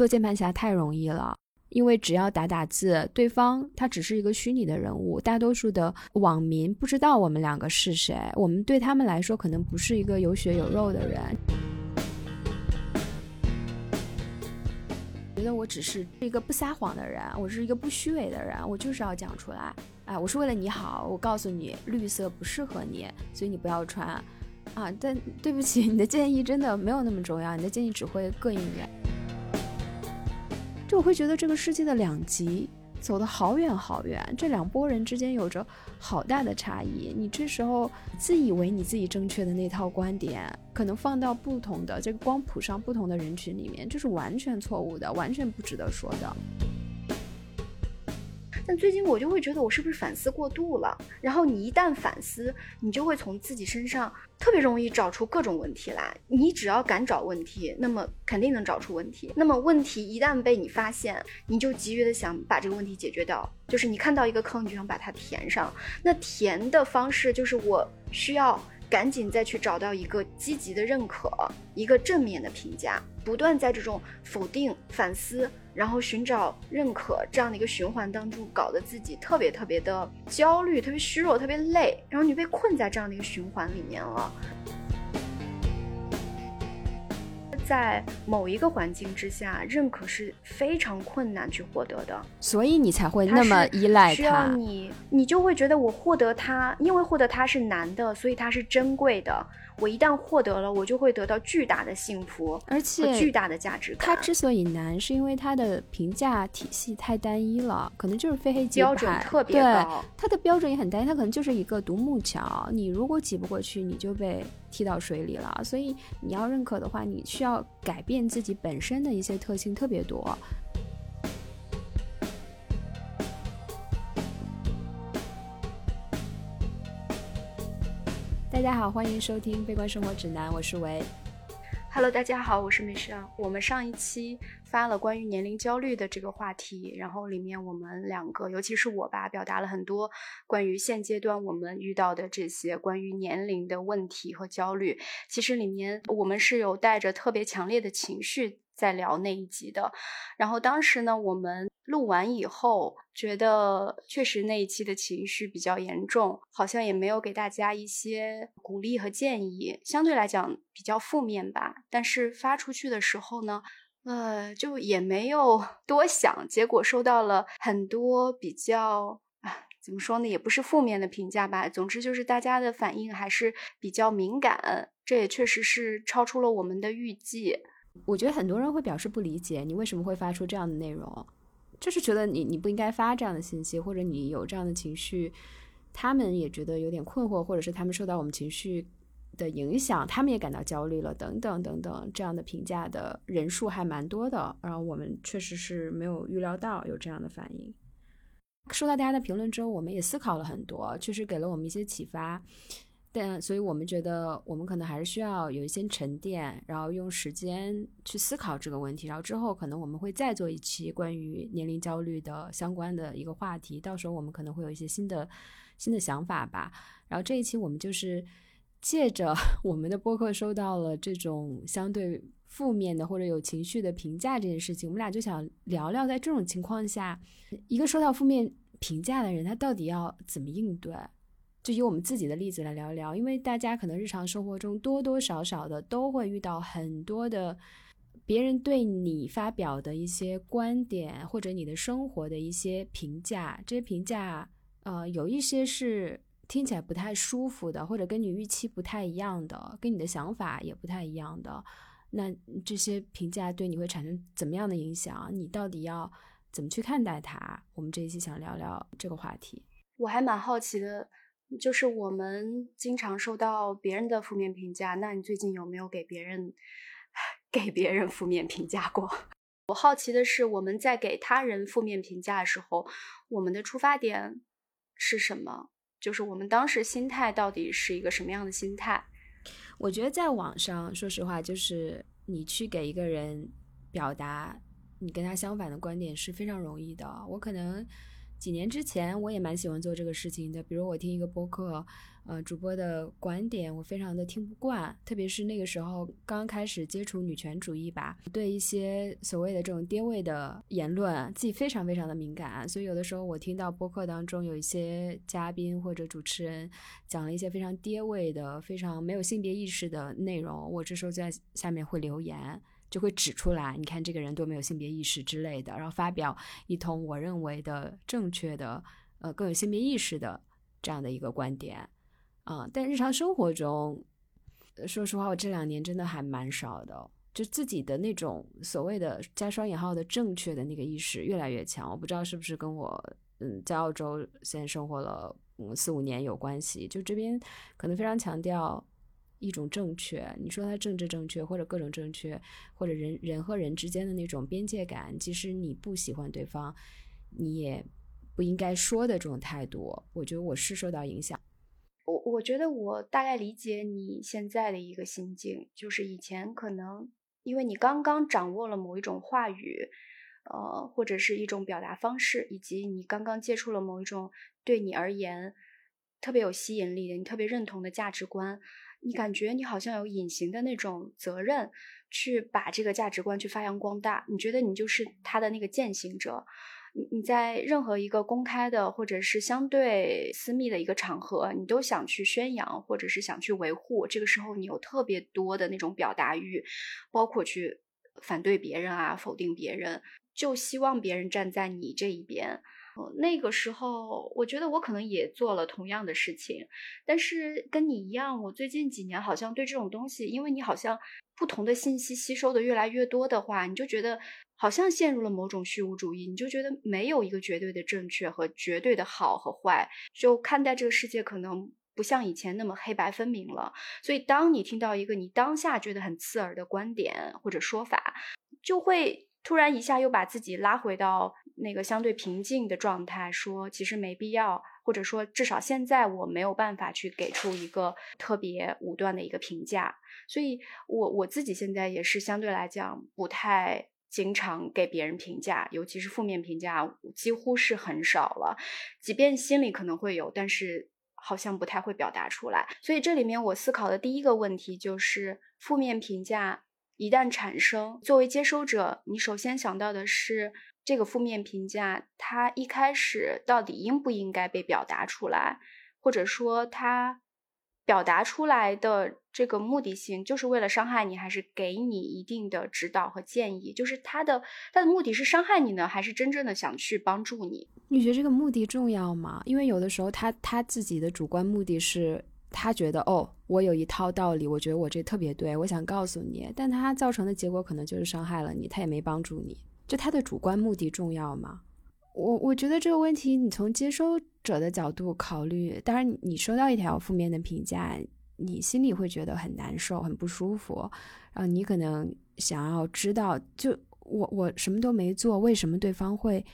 做键盘侠太容易了，因为只要打打字，对方他只是一个虚拟的人物，大多数的网民不知道我们两个是谁，我们对他们来说可能不是一个有血有肉的人。觉得我只是一个不撒谎的人，我是一个不虚伪的人，我就是要讲出来。哎，我是为了你好，我告诉你绿色不适合你，所以你不要穿。啊，但对不起，你的建议真的没有那么重要，你的建议只会更远。就我会觉得这个世界的两极。走得好远好远，这两拨人之间有着好大的差异。你这时候自以为你自己正确的那套观点，可能放到不同的这个光谱上、不同的人群里面，这是完全错误的，完全不值得说的。但最近我就会觉得我是不是反思过度了？然后你一旦反思，你就会从自己身上特别容易找出各种问题来。你只要敢找问题，那么肯定能找出问题。那么问题一旦被你发现，你就急于的想把这个问题解决掉。就是你看到一个坑，你就想把它填上。那填的方式就是我需要。赶紧再去找到一个积极的认可，一个正面的评价，不断在这种否定、反思，然后寻找认可这样的一个循环当中，搞得自己特别特别的焦虑，特别虚弱，特别累，然后你被困在这样的一个循环里面了。在某一个环境之下，认可是非常困难去获得的，所以你才会那么依赖它。需要你，你就会觉得我获得它，因为获得它是难的，所以它是珍贵的。我一旦获得了，我就会得到巨大的幸福，而且巨大的价值感。它之所以难，是因为它的评价体系太单一了，可能就是非黑即白，标准特别高。它的标准也很单一，它可能就是一个独木桥，你如果挤不过去，你就被踢到水里了。所以你要认可的话，你需要改变自己本身的一些特性特别多。大家好，欢迎收听《悲观生活指南》，我是维。Hello，大家好，我是美尚。我们上一期发了关于年龄焦虑的这个话题，然后里面我们两个，尤其是我吧，表达了很多关于现阶段我们遇到的这些关于年龄的问题和焦虑。其实里面我们是有带着特别强烈的情绪。在聊那一集的，然后当时呢，我们录完以后，觉得确实那一期的情绪比较严重，好像也没有给大家一些鼓励和建议，相对来讲比较负面吧。但是发出去的时候呢，呃，就也没有 多想，结果收到了很多比较啊，怎么说呢，也不是负面的评价吧。总之就是大家的反应还是比较敏感，这也确实是超出了我们的预计。我觉得很多人会表示不理解你为什么会发出这样的内容，就是觉得你你不应该发这样的信息，或者你有这样的情绪，他们也觉得有点困惑，或者是他们受到我们情绪的影响，他们也感到焦虑了，等等等等，这样的评价的人数还蛮多的，然后我们确实是没有预料到有这样的反应。收到大家的评论之后，我们也思考了很多，确实给了我们一些启发。但所以，我们觉得我们可能还是需要有一些沉淀，然后用时间去思考这个问题。然后之后，可能我们会再做一期关于年龄焦虑的相关的一个话题。到时候我们可能会有一些新的新的想法吧。然后这一期我们就是借着 我们的播客收到了这种相对负面的或者有情绪的评价这件事情，我们俩就想聊聊，在这种情况下，一个收到负面评价的人，他到底要怎么应对？就以我们自己的例子来聊一聊，因为大家可能日常生活中多多少少的都会遇到很多的别人对你发表的一些观点，或者你的生活的一些评价。这些评价，呃，有一些是听起来不太舒服的，或者跟你预期不太一样的，跟你的想法也不太一样的。那这些评价对你会产生怎么样的影响？你到底要怎么去看待它？我们这一期想聊聊这个话题。我还蛮好奇的。就是我们经常受到别人的负面评价，那你最近有没有给别人 给别人负面评价过？我好奇的是，我们在给他人负面评价的时候，我们的出发点是什么？就是我们当时心态到底是一个什么样的心态？我觉得在网上，说实话，就是你去给一个人表达你跟他相反的观点是非常容易的。我可能。几年之前，我也蛮喜欢做这个事情的。比如我听一个播客，呃，主播的观点我非常的听不惯，特别是那个时候刚开始接触女权主义吧，对一些所谓的这种爹味的言论，自己非常非常的敏感。所以有的时候我听到播客当中有一些嘉宾或者主持人讲了一些非常爹味的、非常没有性别意识的内容，我这时候在下面会留言。就会指出来，你看这个人多没有性别意识之类的，然后发表一通我认为的正确的，呃，更有性别意识的这样的一个观点，啊，但日常生活中，说实话，我这两年真的还蛮少的，就自己的那种所谓的加双引号的正确的那个意识越来越强，我不知道是不是跟我嗯在澳洲现在生活了嗯四五年有关系，就这边可能非常强调。一种正确，你说它政治正确或者各种正确，或者人人和人之间的那种边界感，即使你不喜欢对方，你也不应该说的这种态度，我觉得我是受到影响。我我觉得我大概理解你现在的一个心境，就是以前可能因为你刚刚掌握了某一种话语，呃，或者是一种表达方式，以及你刚刚接触了某一种对你而言特别有吸引力的、你特别认同的价值观。你感觉你好像有隐形的那种责任，去把这个价值观去发扬光大。你觉得你就是他的那个践行者。你你在任何一个公开的或者是相对私密的一个场合，你都想去宣扬或者是想去维护。这个时候你有特别多的那种表达欲，包括去反对别人啊，否定别人，就希望别人站在你这一边。那个时候，我觉得我可能也做了同样的事情，但是跟你一样，我最近几年好像对这种东西，因为你好像不同的信息吸收的越来越多的话，你就觉得好像陷入了某种虚无主义，你就觉得没有一个绝对的正确和绝对的好和坏，就看待这个世界可能不像以前那么黑白分明了。所以，当你听到一个你当下觉得很刺耳的观点或者说法，就会。突然一下又把自己拉回到那个相对平静的状态，说其实没必要，或者说至少现在我没有办法去给出一个特别武断的一个评价，所以我我自己现在也是相对来讲不太经常给别人评价，尤其是负面评价，几乎是很少了。即便心里可能会有，但是好像不太会表达出来。所以这里面我思考的第一个问题就是负面评价。一旦产生，作为接收者，你首先想到的是这个负面评价，它一开始到底应不应该被表达出来，或者说它表达出来的这个目的性，就是为了伤害你，还是给你一定的指导和建议？就是它的它的目的是伤害你呢，还是真正的想去帮助你？你觉得这个目的重要吗？因为有的时候他他自己的主观目的是。他觉得哦，我有一套道理，我觉得我这特别对，我想告诉你，但他造成的结果可能就是伤害了你，他也没帮助你。就他的主观目的重要吗？我我觉得这个问题，你从接收者的角度考虑，当然你收到一条负面的评价，你心里会觉得很难受、很不舒服，然后你可能想要知道，就我我什么都没做，为什么对方会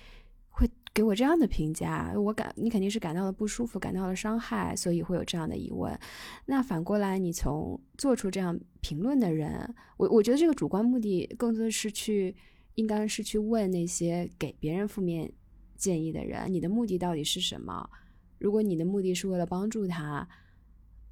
会？给我这样的评价，我感你肯定是感到了不舒服，感到了伤害，所以会有这样的疑问。那反过来，你从做出这样评论的人，我我觉得这个主观目的更多的是去，应该是去问那些给别人负面建议的人，你的目的到底是什么？如果你的目的是为了帮助他，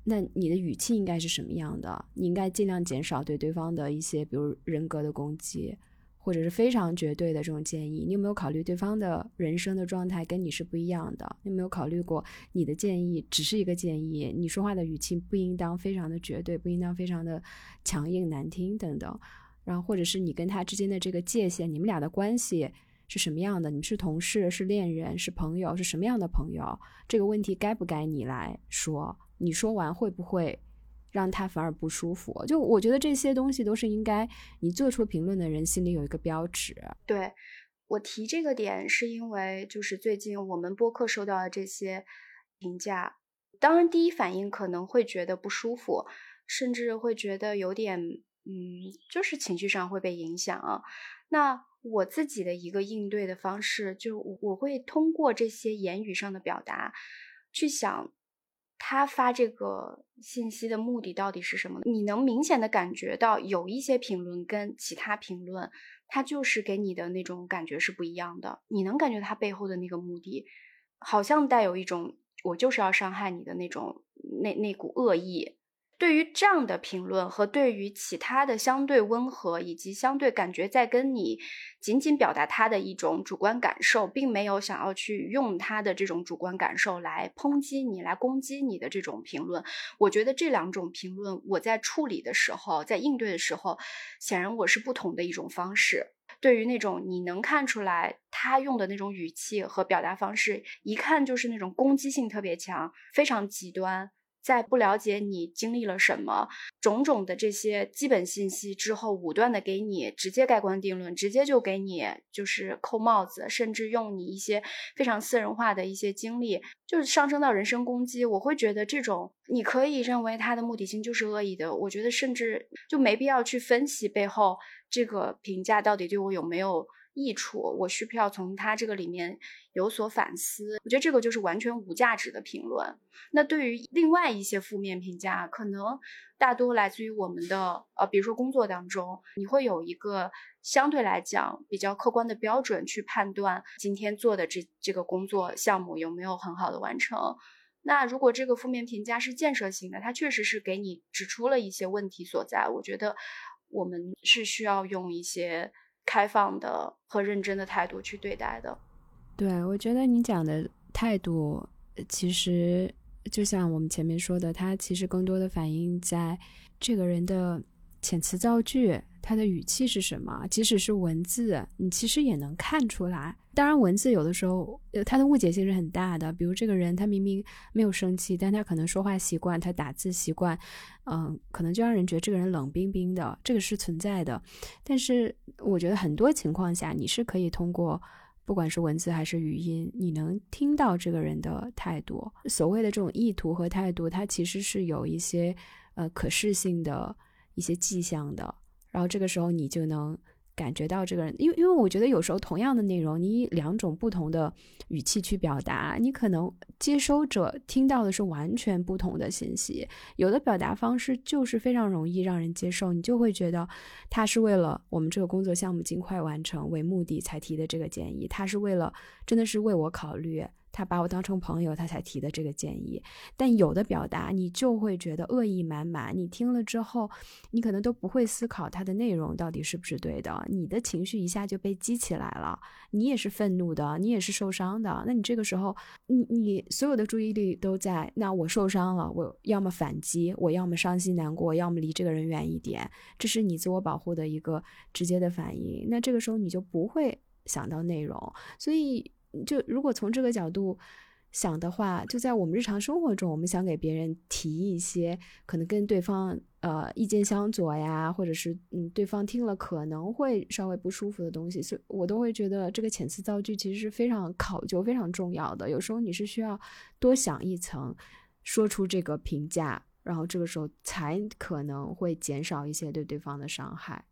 那你的语气应该是什么样的？你应该尽量减少对对方的一些，比如人格的攻击。或者是非常绝对的这种建议，你有没有考虑对方的人生的状态跟你是不一样的？你有没有考虑过你的建议只是一个建议，你说话的语气不应当非常的绝对，不应当非常的强硬难听等等。然后或者是你跟他之间的这个界限，你们俩的关系是什么样的？你们是同事、是恋人、是朋友？是什么样的朋友？这个问题该不该你来说？你说完会不会？让他反而不舒服，就我觉得这些东西都是应该你做出评论的人心里有一个标尺。对我提这个点，是因为就是最近我们播客收到的这些评价，当然第一反应可能会觉得不舒服，甚至会觉得有点嗯，就是情绪上会被影响啊。那我自己的一个应对的方式，就我会通过这些言语上的表达去想。他发这个信息的目的到底是什么？你能明显的感觉到有一些评论跟其他评论，他就是给你的那种感觉是不一样的。你能感觉他背后的那个目的，好像带有一种我就是要伤害你的那种那那股恶意。对于这样的评论和对于其他的相对温和以及相对感觉在跟你仅仅表达他的一种主观感受，并没有想要去用他的这种主观感受来抨击你、来攻击你的这种评论，我觉得这两种评论我在处理的时候，在应对的时候，显然我是不同的一种方式。对于那种你能看出来他用的那种语气和表达方式，一看就是那种攻击性特别强、非常极端。在不了解你经历了什么种种的这些基本信息之后，武断的给你直接盖棺定论，直接就给你就是扣帽子，甚至用你一些非常私人化的一些经历，就是上升到人身攻击。我会觉得这种你可以认为他的目的性就是恶意的，我觉得甚至就没必要去分析背后这个评价到底对我有没有。益处，我需不需要从他这个里面有所反思？我觉得这个就是完全无价值的评论。那对于另外一些负面评价，可能大多来自于我们的呃，比如说工作当中，你会有一个相对来讲比较客观的标准去判断今天做的这这个工作项目有没有很好的完成。那如果这个负面评价是建设性的，它确实是给你指出了一些问题所在。我觉得我们是需要用一些。开放的和认真的态度去对待的，对我觉得你讲的态度，其实就像我们前面说的，它其实更多的反映在这个人的遣词造句。他的语气是什么？即使是文字，你其实也能看出来。当然，文字有的时候，呃，他的误解性是很大的。比如这个人，他明明没有生气，但他可能说话习惯，他打字习惯，嗯，可能就让人觉得这个人冷冰冰的，这个是存在的。但是，我觉得很多情况下，你是可以通过不管是文字还是语音，你能听到这个人的态度。所谓的这种意图和态度，它其实是有一些呃可视性的一些迹象的。然后这个时候你就能感觉到这个人，因为因为我觉得有时候同样的内容，你以两种不同的语气去表达，你可能接收者听到的是完全不同的信息。有的表达方式就是非常容易让人接受，你就会觉得他是为了我们这个工作项目尽快完成为目的才提的这个建议，他是为了真的是为我考虑。他把我当成朋友，他才提的这个建议。但有的表达，你就会觉得恶意满满。你听了之后，你可能都不会思考它的内容到底是不是对的。你的情绪一下就被激起来了，你也是愤怒的，你也是受伤的。那你这个时候，你你所有的注意力都在那我受伤了，我要么反击，我要么伤心难过，要么离这个人远一点。这是你自我保护的一个直接的反应。那这个时候你就不会想到内容，所以。就如果从这个角度想的话，就在我们日常生活中，我们想给别人提一些可能跟对方呃意见相左呀，或者是嗯对方听了可能会稍微不舒服的东西，所以我都会觉得这个遣词造句其实是非常考究、非常重要的。有时候你是需要多想一层，说出这个评价，然后这个时候才可能会减少一些对对方的伤害。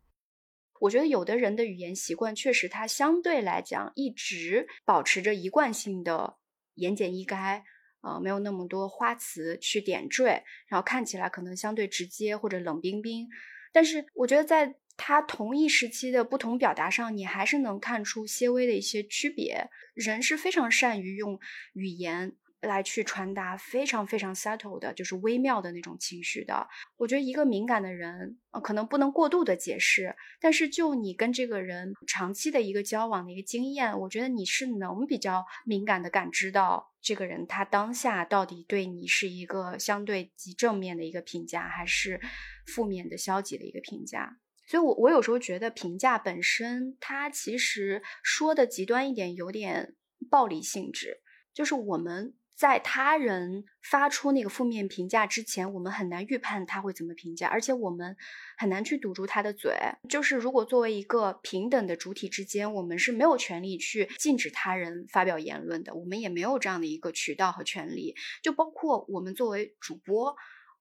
我觉得有的人的语言习惯确实，他相对来讲一直保持着一贯性的言简意赅，呃，没有那么多花词去点缀，然后看起来可能相对直接或者冷冰冰。但是我觉得在他同一时期的不同表达上，你还是能看出些微的一些区别。人是非常善于用语言。来去传达非常非常 subtle 的，就是微妙的那种情绪的。我觉得一个敏感的人，呃，可能不能过度的解释，但是就你跟这个人长期的一个交往的一个经验，我觉得你是能比较敏感的感知到这个人他当下到底对你是一个相对极正面的一个评价，还是负面的消极的一个评价。所以，我我有时候觉得评价本身，它其实说的极端一点，有点暴力性质，就是我们。在他人发出那个负面评价之前，我们很难预判他会怎么评价，而且我们很难去堵住他的嘴。就是如果作为一个平等的主体之间，我们是没有权利去禁止他人发表言论的，我们也没有这样的一个渠道和权利。就包括我们作为主播，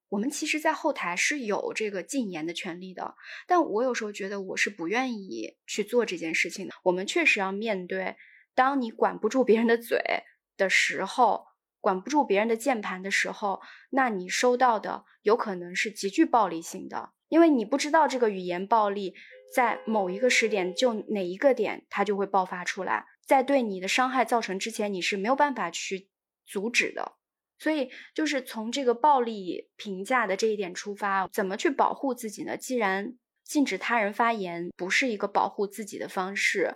我们其实，在后台是有这个禁言的权利的。但我有时候觉得，我是不愿意去做这件事情的。我们确实要面对，当你管不住别人的嘴的时候。管不住别人的键盘的时候，那你收到的有可能是极具暴力性的，因为你不知道这个语言暴力在某一个时点就哪一个点它就会爆发出来，在对你的伤害造成之前，你是没有办法去阻止的。所以，就是从这个暴力评价的这一点出发，怎么去保护自己呢？既然禁止他人发言不是一个保护自己的方式，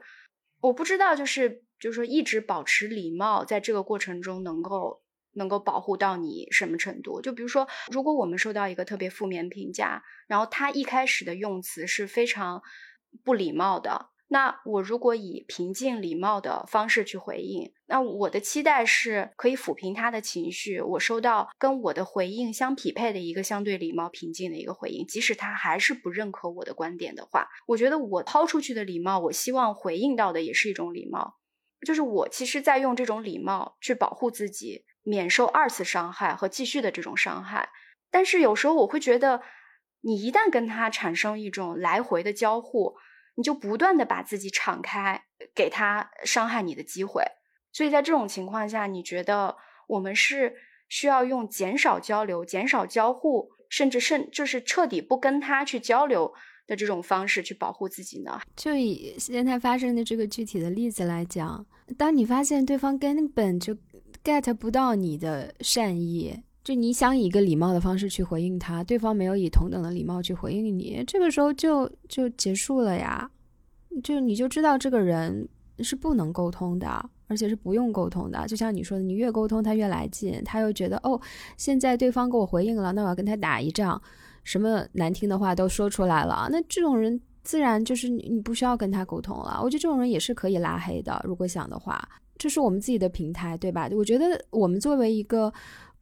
我不知道，就是就是说，一直保持礼貌，在这个过程中能够能够保护到你什么程度？就比如说，如果我们收到一个特别负面评价，然后他一开始的用词是非常不礼貌的。那我如果以平静礼貌的方式去回应，那我的期待是可以抚平他的情绪，我收到跟我的回应相匹配的一个相对礼貌平静的一个回应，即使他还是不认可我的观点的话，我觉得我抛出去的礼貌，我希望回应到的也是一种礼貌，就是我其实在用这种礼貌去保护自己，免受二次伤害和继续的这种伤害。但是有时候我会觉得，你一旦跟他产生一种来回的交互。你就不断的把自己敞开，给他伤害你的机会。所以在这种情况下，你觉得我们是需要用减少交流、减少交互，甚至甚就是彻底不跟他去交流的这种方式去保护自己呢？就以现在发生的这个具体的例子来讲，当你发现对方根本就 get 不到你的善意。就你想以一个礼貌的方式去回应他，对方没有以同等的礼貌去回应你，这个时候就就结束了呀。就你就知道这个人是不能沟通的，而且是不用沟通的。就像你说的，你越沟通他越来劲，他又觉得哦，现在对方给我回应了，那我要跟他打一仗，什么难听的话都说出来了。那这种人自然就是你你不需要跟他沟通了。我觉得这种人也是可以拉黑的，如果想的话，这是我们自己的平台，对吧？我觉得我们作为一个。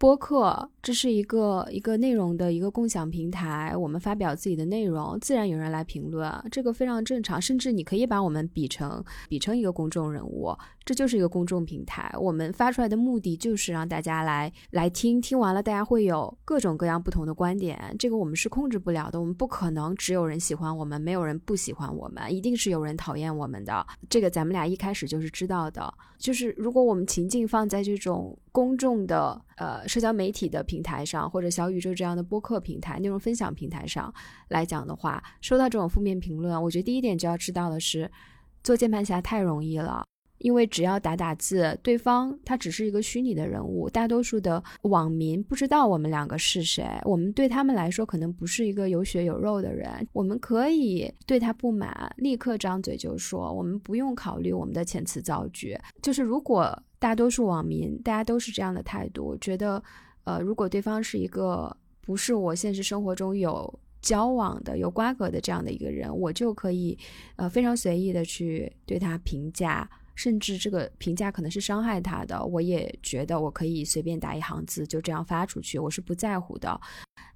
播客，这是一个一个内容的一个共享平台。我们发表自己的内容，自然有人来评论，这个非常正常。甚至你可以把我们比成比成一个公众人物，这就是一个公众平台。我们发出来的目的就是让大家来来听，听完了大家会有各种各样不同的观点。这个我们是控制不了的，我们不可能只有人喜欢我们，没有人不喜欢我们，一定是有人讨厌我们的。这个咱们俩一开始就是知道的。就是如果我们情境放在这种公众的呃社交媒体的平台上，或者小宇宙这样的播客平台、内容分享平台上来讲的话，收到这种负面评论，我觉得第一点就要知道的是，做键盘侠太容易了。因为只要打打字，对方他只是一个虚拟的人物，大多数的网民不知道我们两个是谁，我们对他们来说可能不是一个有血有肉的人，我们可以对他不满，立刻张嘴就说，我们不用考虑我们的遣词造句。就是如果大多数网民大家都是这样的态度，觉得，呃，如果对方是一个不是我现实生活中有交往的、有瓜葛的这样的一个人，我就可以，呃，非常随意的去对他评价。甚至这个评价可能是伤害他的，我也觉得我可以随便打一行字就这样发出去，我是不在乎的。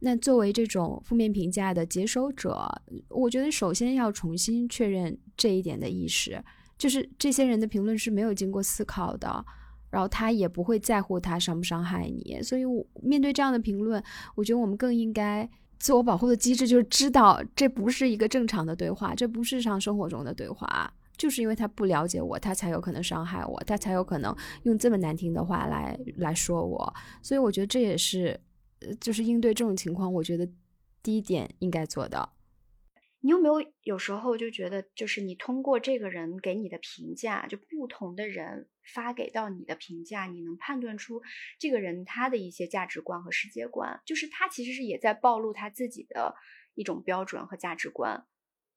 那作为这种负面评价的接收者，我觉得首先要重新确认这一点的意识，就是这些人的评论是没有经过思考的，然后他也不会在乎他伤不伤害你。所以，我面对这样的评论，我觉得我们更应该自我保护的机制就是知道这不是一个正常的对话，这不是日常生活中的对话。就是因为他不了解我，他才有可能伤害我，他才有可能用这么难听的话来来说我。所以我觉得这也是，呃，就是应对这种情况，我觉得第一点应该做到。你有没有有时候就觉得，就是你通过这个人给你的评价，就不同的人发给到你的评价，你能判断出这个人他的一些价值观和世界观，就是他其实是也在暴露他自己的一种标准和价值观。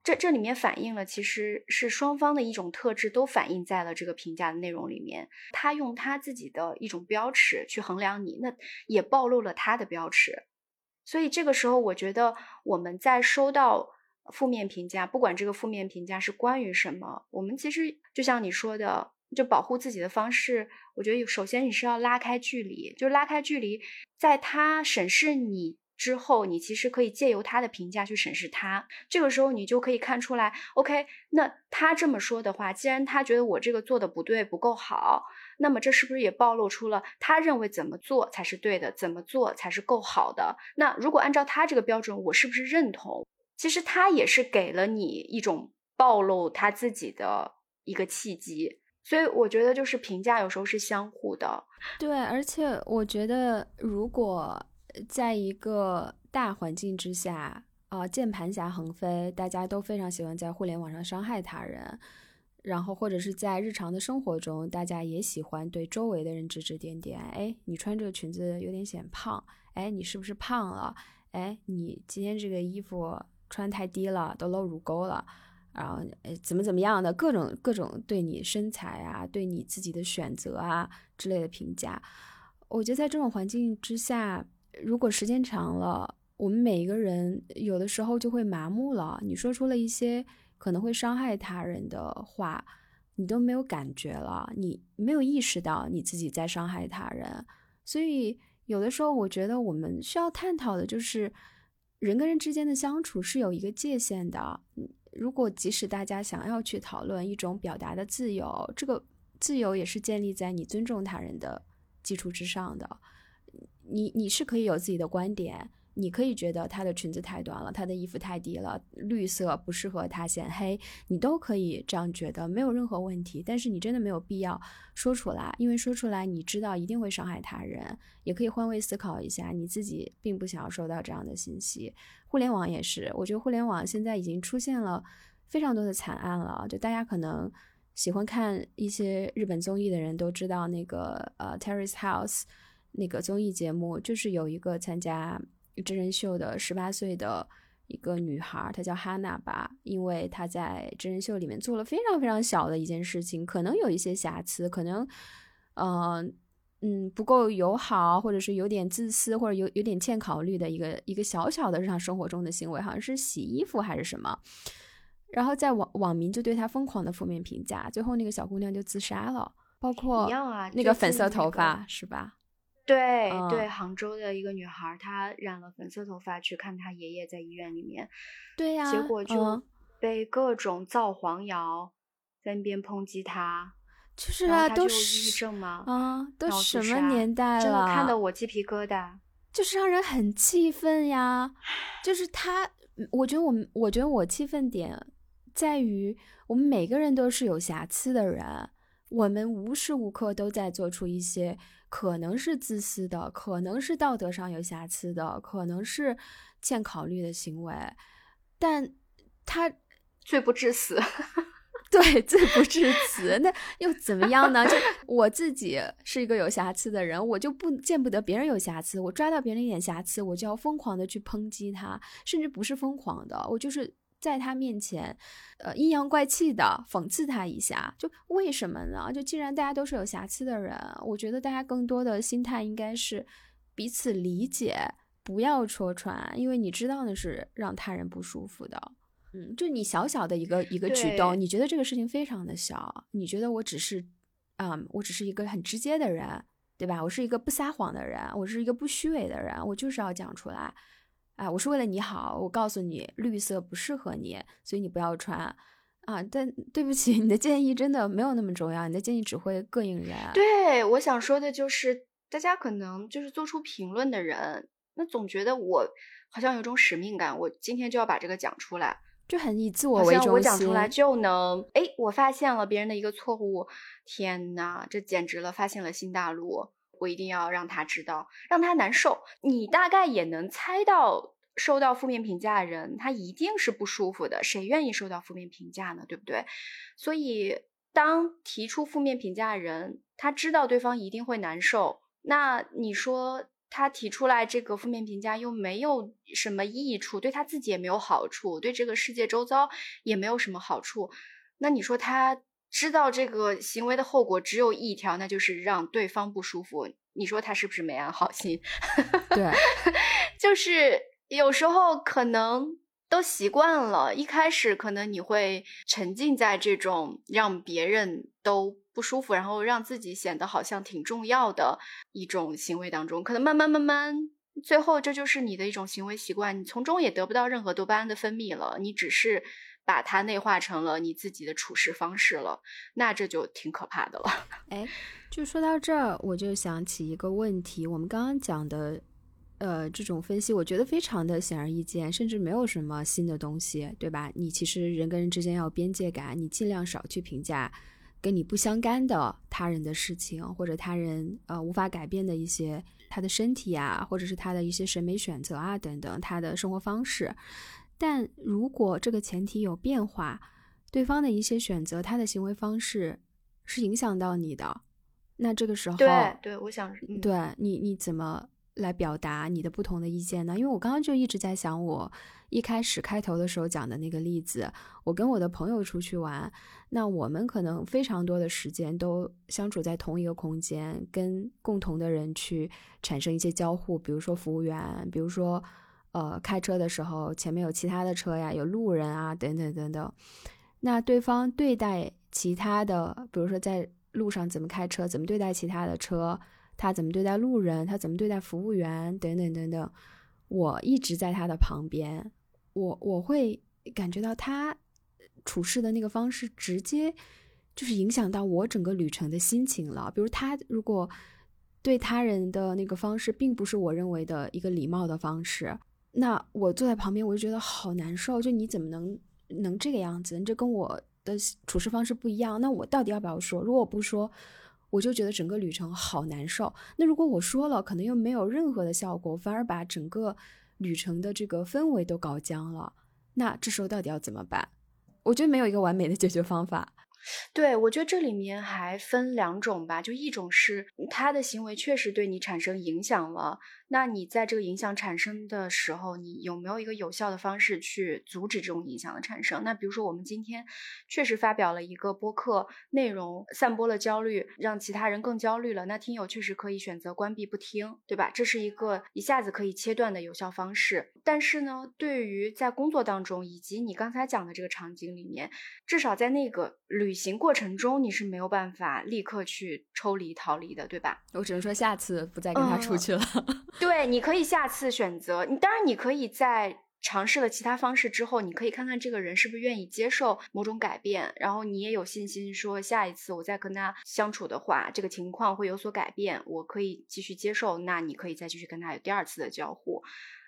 这这里面反映了，其实是双方的一种特质都反映在了这个评价的内容里面。他用他自己的一种标尺去衡量你，那也暴露了他的标尺。所以这个时候，我觉得我们在收到负面评价，不管这个负面评价是关于什么，我们其实就像你说的，就保护自己的方式，我觉得首先你是要拉开距离，就拉开距离，在他审视你。之后，你其实可以借由他的评价去审视他。这个时候，你就可以看出来，OK，那他这么说的话，既然他觉得我这个做的不对、不够好，那么这是不是也暴露出了他认为怎么做才是对的，怎么做才是够好的？那如果按照他这个标准，我是不是认同？其实他也是给了你一种暴露他自己的一个契机。所以我觉得，就是评价有时候是相互的。对，而且我觉得如果。在一个大环境之下，啊键盘侠横飞，大家都非常喜欢在互联网上伤害他人，然后或者是在日常的生活中，大家也喜欢对周围的人指指点点。哎，你穿这个裙子有点显胖，哎，你是不是胖了？哎，你今天这个衣服穿太低了，都露乳沟了。然后，呃，怎么怎么样的各种各种对你身材啊，对你自己的选择啊之类的评价，我觉得在这种环境之下，如果时间长了，我们每一个人有的时候就会麻木了。你说出了一些可能会伤害他人的话，你都没有感觉了，你没有意识到你自己在伤害他人。所以，有的时候我觉得我们需要探讨的就是，人跟人之间的相处是有一个界限的。如果即使大家想要去讨论一种表达的自由，这个自由也是建立在你尊重他人的基础之上的。你你是可以有自己的观点。你可以觉得她的裙子太短了，她的衣服太低了，绿色不适合她显黑，你都可以这样觉得，没有任何问题。但是你真的没有必要说出来，因为说出来你知道一定会伤害他人。也可以换位思考一下，你自己并不想要收到这样的信息。互联网也是，我觉得互联网现在已经出现了非常多的惨案了。就大家可能喜欢看一些日本综艺的人都知道，那个呃 Terrace House 那个综艺节目，就是有一个参加。真人秀的十八岁的一个女孩，她叫哈娜吧，因为她在真人秀里面做了非常非常小的一件事情，可能有一些瑕疵，可能，嗯嗯不够友好，或者是有点自私，或者有有点欠考虑的一个一个小小的日常生活中的行为，好像是洗衣服还是什么，然后在网网民就对她疯狂的负面评价，最后那个小姑娘就自杀了，包括那个粉色头发是吧？对对，杭州的一个女孩，她染了粉色头发去看她爷爷在医院里面，对呀，结果就被各种造黄谣，在那边抨击她，就是啊，都是抑郁症吗？啊，都什么年代了？真的看得我鸡皮疙瘩，就是让人很气愤呀。就是他，我觉得我们，我觉得我气愤点在于，我们每个人都是有瑕疵的人，我们无时无刻都在做出一些。可能是自私的，可能是道德上有瑕疵的，可能是欠考虑的行为，但他罪不至死。对，罪不至死，那又怎么样呢？就 我自己是一个有瑕疵的人，我就不见不得别人有瑕疵，我抓到别人一点瑕疵，我就要疯狂的去抨击他，甚至不是疯狂的，我就是。在他面前，呃，阴阳怪气的讽刺他一下，就为什么呢？就既然大家都是有瑕疵的人，我觉得大家更多的心态应该是彼此理解，不要戳穿，因为你知道那是让他人不舒服的。嗯，就你小小的一个一个举动，你觉得这个事情非常的小，你觉得我只是，嗯，我只是一个很直接的人，对吧？我是一个不撒谎的人，我是一个不虚伪的人，我就是要讲出来。啊，我是为了你好，我告诉你绿色不适合你，所以你不要穿啊。但对不起，你的建议真的没有那么重要，你的建议只会膈应人。对，我想说的就是，大家可能就是做出评论的人，那总觉得我好像有种使命感，我今天就要把这个讲出来，就很以自我为中心。我讲出来就能，哎，我发现了别人的一个错误，天呐，这简直了，发现了新大陆。我一定要让他知道，让他难受。你大概也能猜到，收到负面评价的人，他一定是不舒服的。谁愿意收到负面评价呢？对不对？所以，当提出负面评价的人，他知道对方一定会难受。那你说他提出来这个负面评价又没有什么益处，对他自己也没有好处，对这个世界周遭也没有什么好处。那你说他？知道这个行为的后果只有一条，那就是让对方不舒服。你说他是不是没安好心？对，就是有时候可能都习惯了，一开始可能你会沉浸在这种让别人都不舒服，然后让自己显得好像挺重要的一种行为当中。可能慢慢慢慢，最后这就是你的一种行为习惯，你从中也得不到任何多巴胺的分泌了，你只是。把它内化成了你自己的处事方式了，那这就挺可怕的了。哎，就说到这儿，我就想起一个问题。我们刚刚讲的，呃，这种分析，我觉得非常的显而易见，甚至没有什么新的东西，对吧？你其实人跟人之间要有边界感，你尽量少去评价跟你不相干的他人的事情，或者他人呃无法改变的一些他的身体啊，或者是他的一些审美选择啊等等，他的生活方式。但如果这个前提有变化，对方的一些选择，他的行为方式是影响到你的，那这个时候，对对，我想，对你你怎么来表达你的不同的意见呢？因为我刚刚就一直在想，我一开始开头的时候讲的那个例子，我跟我的朋友出去玩，那我们可能非常多的时间都相处在同一个空间，跟共同的人去产生一些交互，比如说服务员，比如说。呃，开车的时候前面有其他的车呀，有路人啊，等等等等。那对方对待其他的，比如说在路上怎么开车，怎么对待其他的车，他怎么对待路人，他怎么对待服务员，等等等等。我一直在他的旁边，我我会感觉到他处事的那个方式，直接就是影响到我整个旅程的心情了。比如他如果对他人的那个方式，并不是我认为的一个礼貌的方式。那我坐在旁边，我就觉得好难受。就你怎么能能这个样子？你这跟我的处事方式不一样。那我到底要不要说？如果我不说，我就觉得整个旅程好难受。那如果我说了，可能又没有任何的效果，反而把整个旅程的这个氛围都搞僵了。那这时候到底要怎么办？我觉得没有一个完美的解决方法。对，我觉得这里面还分两种吧。就一种是他的行为确实对你产生影响了。那你在这个影响产生的时候，你有没有一个有效的方式去阻止这种影响的产生？那比如说，我们今天确实发表了一个播客内容，散播了焦虑，让其他人更焦虑了。那听友确实可以选择关闭不听，对吧？这是一个一下子可以切断的有效方式。但是呢，对于在工作当中以及你刚才讲的这个场景里面，至少在那个旅行过程中，你是没有办法立刻去抽离逃离的，对吧？我只能说下次不再跟他出去了。对，你可以下次选择。你当然，你可以在尝试了其他方式之后，你可以看看这个人是不是愿意接受某种改变，然后你也有信心说下一次我再跟他相处的话，这个情况会有所改变，我可以继续接受。那你可以再继续跟他有第二次的交互。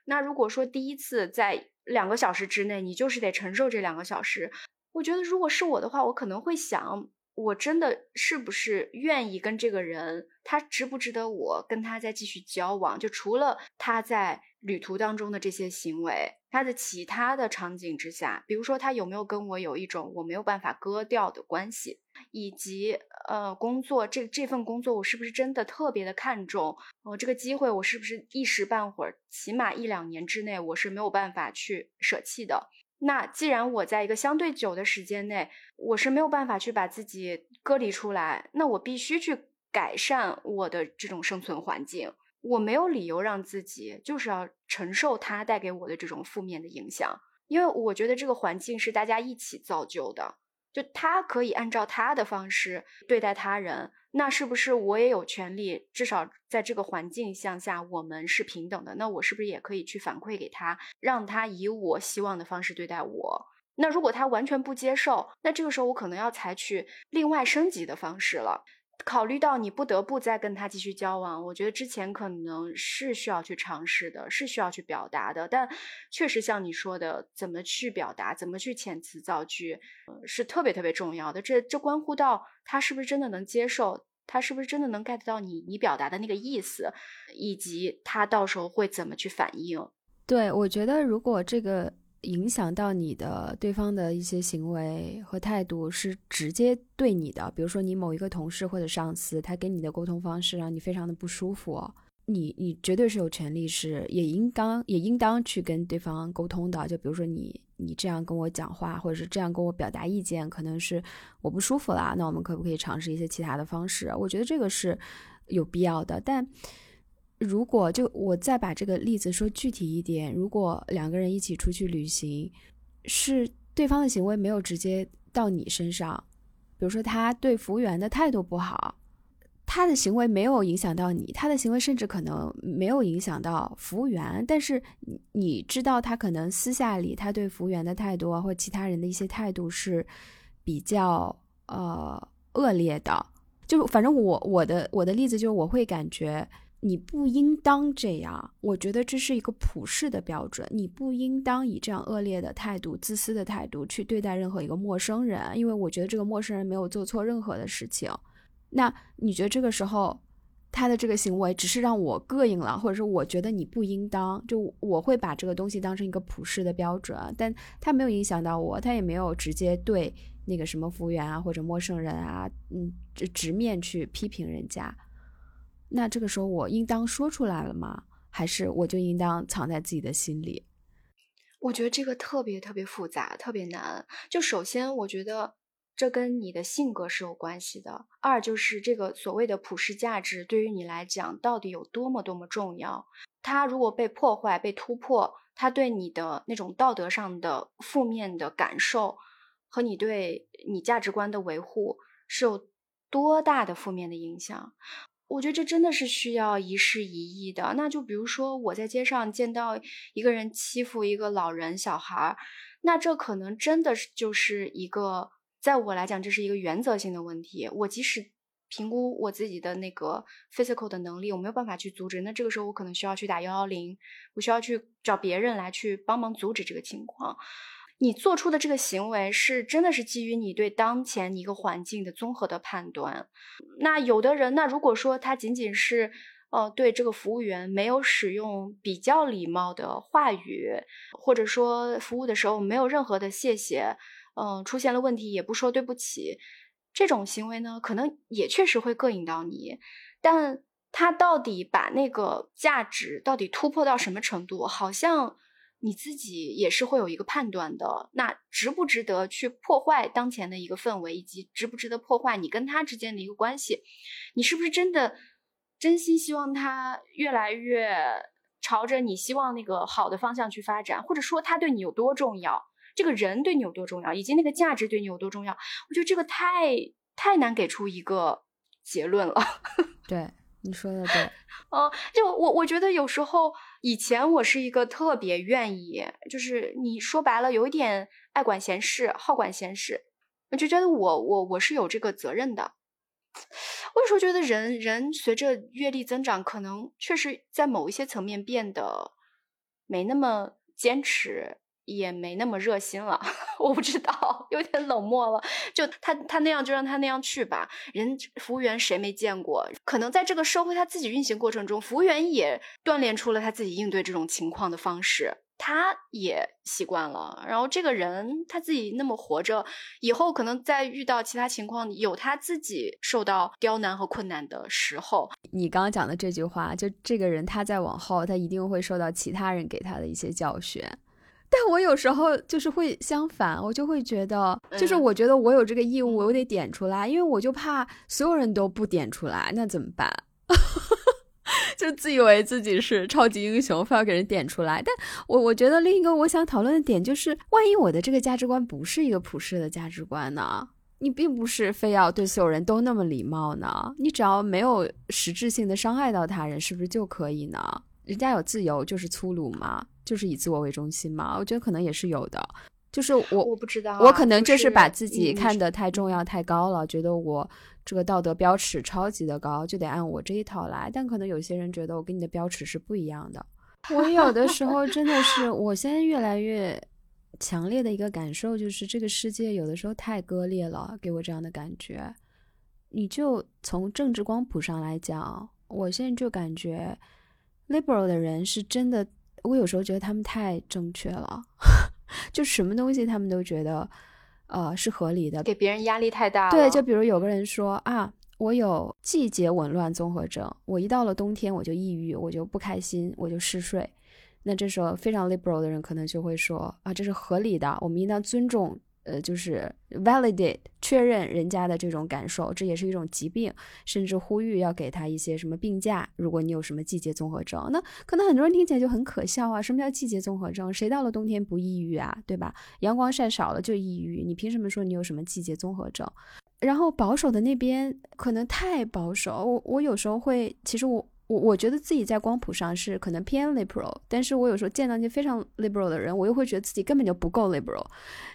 那如果说第一次在两个小时之内，你就是得承受这两个小时，我觉得如果是我的话，我可能会想。我真的是不是愿意跟这个人？他值不值得我跟他再继续交往？就除了他在旅途当中的这些行为，他的其他的场景之下，比如说他有没有跟我有一种我没有办法割掉的关系，以及呃工作这这份工作我是不是真的特别的看重？我，这个机会我是不是一时半会儿，起码一两年之内我是没有办法去舍弃的？那既然我在一个相对久的时间内，我是没有办法去把自己隔离出来，那我必须去改善我的这种生存环境。我没有理由让自己就是要承受它带给我的这种负面的影响，因为我觉得这个环境是大家一起造就的。就他可以按照他的方式对待他人，那是不是我也有权利？至少在这个环境向下，我们是平等的。那我是不是也可以去反馈给他，让他以我希望的方式对待我？那如果他完全不接受，那这个时候我可能要采取另外升级的方式了。考虑到你不得不再跟他继续交往，我觉得之前可能是需要去尝试的，是需要去表达的。但确实像你说的，怎么去表达，怎么去遣词造句，是特别特别重要的。这这关乎到他是不是真的能接受，他是不是真的能 get 到你你表达的那个意思，以及他到时候会怎么去反应。对我觉得，如果这个。影响到你的对方的一些行为和态度是直接对你的，比如说你某一个同事或者上司，他跟你的沟通方式让你非常的不舒服，你你绝对是有权利是也应当也应当去跟对方沟通的。就比如说你你这样跟我讲话，或者是这样跟我表达意见，可能是我不舒服啦，那我们可不可以尝试一些其他的方式？我觉得这个是有必要的，但。如果就我再把这个例子说具体一点，如果两个人一起出去旅行，是对方的行为没有直接到你身上，比如说他对服务员的态度不好，他的行为没有影响到你，他的行为甚至可能没有影响到服务员，但是你知道他可能私下里他对服务员的态度啊，或其他人的一些态度是比较呃恶劣的，就反正我我的我的例子就是我会感觉。你不应当这样，我觉得这是一个普世的标准。你不应当以这样恶劣的态度、自私的态度去对待任何一个陌生人，因为我觉得这个陌生人没有做错任何的事情。那你觉得这个时候他的这个行为只是让我膈应了，或者是我觉得你不应当，就我会把这个东西当成一个普世的标准，但他没有影响到我，他也没有直接对那个什么服务员啊或者陌生人啊，嗯，直面去批评人家。那这个时候我应当说出来了吗？还是我就应当藏在自己的心里？我觉得这个特别特别复杂，特别难。就首先，我觉得。这跟你的性格是有关系的。二就是这个所谓的普世价值对于你来讲到底有多么多么重要？它如果被破坏、被突破，它对你的那种道德上的负面的感受和你对你价值观的维护是有多大的负面的影响？我觉得这真的是需要一事一议的。那就比如说我在街上见到一个人欺负一个老人、小孩，那这可能真的是就是一个。在我来讲，这是一个原则性的问题。我即使评估我自己的那个 physical 的能力，我没有办法去阻止。那这个时候，我可能需要去打幺幺零，我需要去找别人来去帮忙阻止这个情况。你做出的这个行为是真的是基于你对当前一个环境的综合的判断。那有的人，那如果说他仅仅是呃对这个服务员没有使用比较礼貌的话语，或者说服务的时候没有任何的谢谢。嗯，出现了问题也不说对不起，这种行为呢，可能也确实会膈应到你。但他到底把那个价值到底突破到什么程度，好像你自己也是会有一个判断的。那值不值得去破坏当前的一个氛围，以及值不值得破坏你跟他之间的一个关系？你是不是真的真心希望他越来越朝着你希望那个好的方向去发展，或者说他对你有多重要？这个人对你有多重要，以及那个价值对你有多重要？我觉得这个太太难给出一个结论了。对，你说的对。哦，就我我觉得有时候以前我是一个特别愿意，就是你说白了有一点爱管闲事、好管闲事，我就觉得我我我是有这个责任的。我有时候觉得人人随着阅历增长，可能确实在某一些层面变得没那么坚持。也没那么热心了，我不知道，有点冷漠了。就他他那样，就让他那样去吧。人服务员谁没见过？可能在这个社会他自己运行过程中，服务员也锻炼出了他自己应对这种情况的方式，他也习惯了。然后这个人他自己那么活着，以后可能在遇到其他情况，有他自己受到刁难和困难的时候。你刚刚讲的这句话，就这个人他在往后，他一定会受到其他人给他的一些教训。但我有时候就是会相反，我就会觉得，就是我觉得我有这个义务，我得点出来，因为我就怕所有人都不点出来，那怎么办？就自以为自己是超级英雄，非要给人点出来。但我我觉得另一个我想讨论的点就是，万一我的这个价值观不是一个普世的价值观呢？你并不是非要对所有人都那么礼貌呢？你只要没有实质性的伤害到他人，是不是就可以呢？人家有自由就是粗鲁吗？就是以自我为中心嘛，我觉得可能也是有的。就是我我不知道，我可能就是把自己看得太重要、太高了，觉得我这个道德标尺超级的高，就得按我这一套来。但可能有些人觉得我跟你的标尺是不一样的。我有的时候真的是，我现在越来越强烈的一个感受就是，这个世界有的时候太割裂了，给我这样的感觉。你就从政治光谱上来讲，我现在就感觉 liberal 的人是真的。我有时候觉得他们太正确了，就什么东西他们都觉得，呃，是合理的，给别人压力太大了。对，就比如有个人说啊，我有季节紊乱综合症，我一到了冬天我就抑郁，我就不开心，我就嗜睡。那这时候非常 liberal 的人可能就会说啊，这是合理的，我们应当尊重。呃，就是 validate 确认人家的这种感受，这也是一种疾病，甚至呼吁要给他一些什么病假。如果你有什么季节综合症，那可能很多人听起来就很可笑啊。什么叫季节综合症？谁到了冬天不抑郁啊？对吧？阳光晒少了就抑郁，你凭什么说你有什么季节综合症？然后保守的那边可能太保守，我我有时候会，其实我。我我觉得自己在光谱上是可能偏 liberal，但是我有时候见到一些非常 liberal 的人，我又会觉得自己根本就不够 liberal。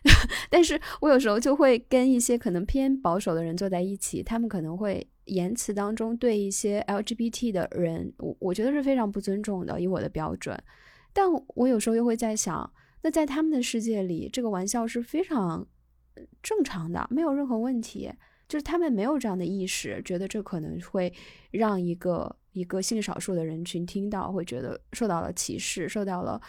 但是我有时候就会跟一些可能偏保守的人坐在一起，他们可能会言辞当中对一些 LGBT 的人，我我觉得是非常不尊重的，以我的标准。但我有时候又会在想，那在他们的世界里，这个玩笑是非常正常的，没有任何问题。就是他们没有这样的意识，觉得这可能会让一个一个性少数的人群听到，会觉得受到了歧视，受到了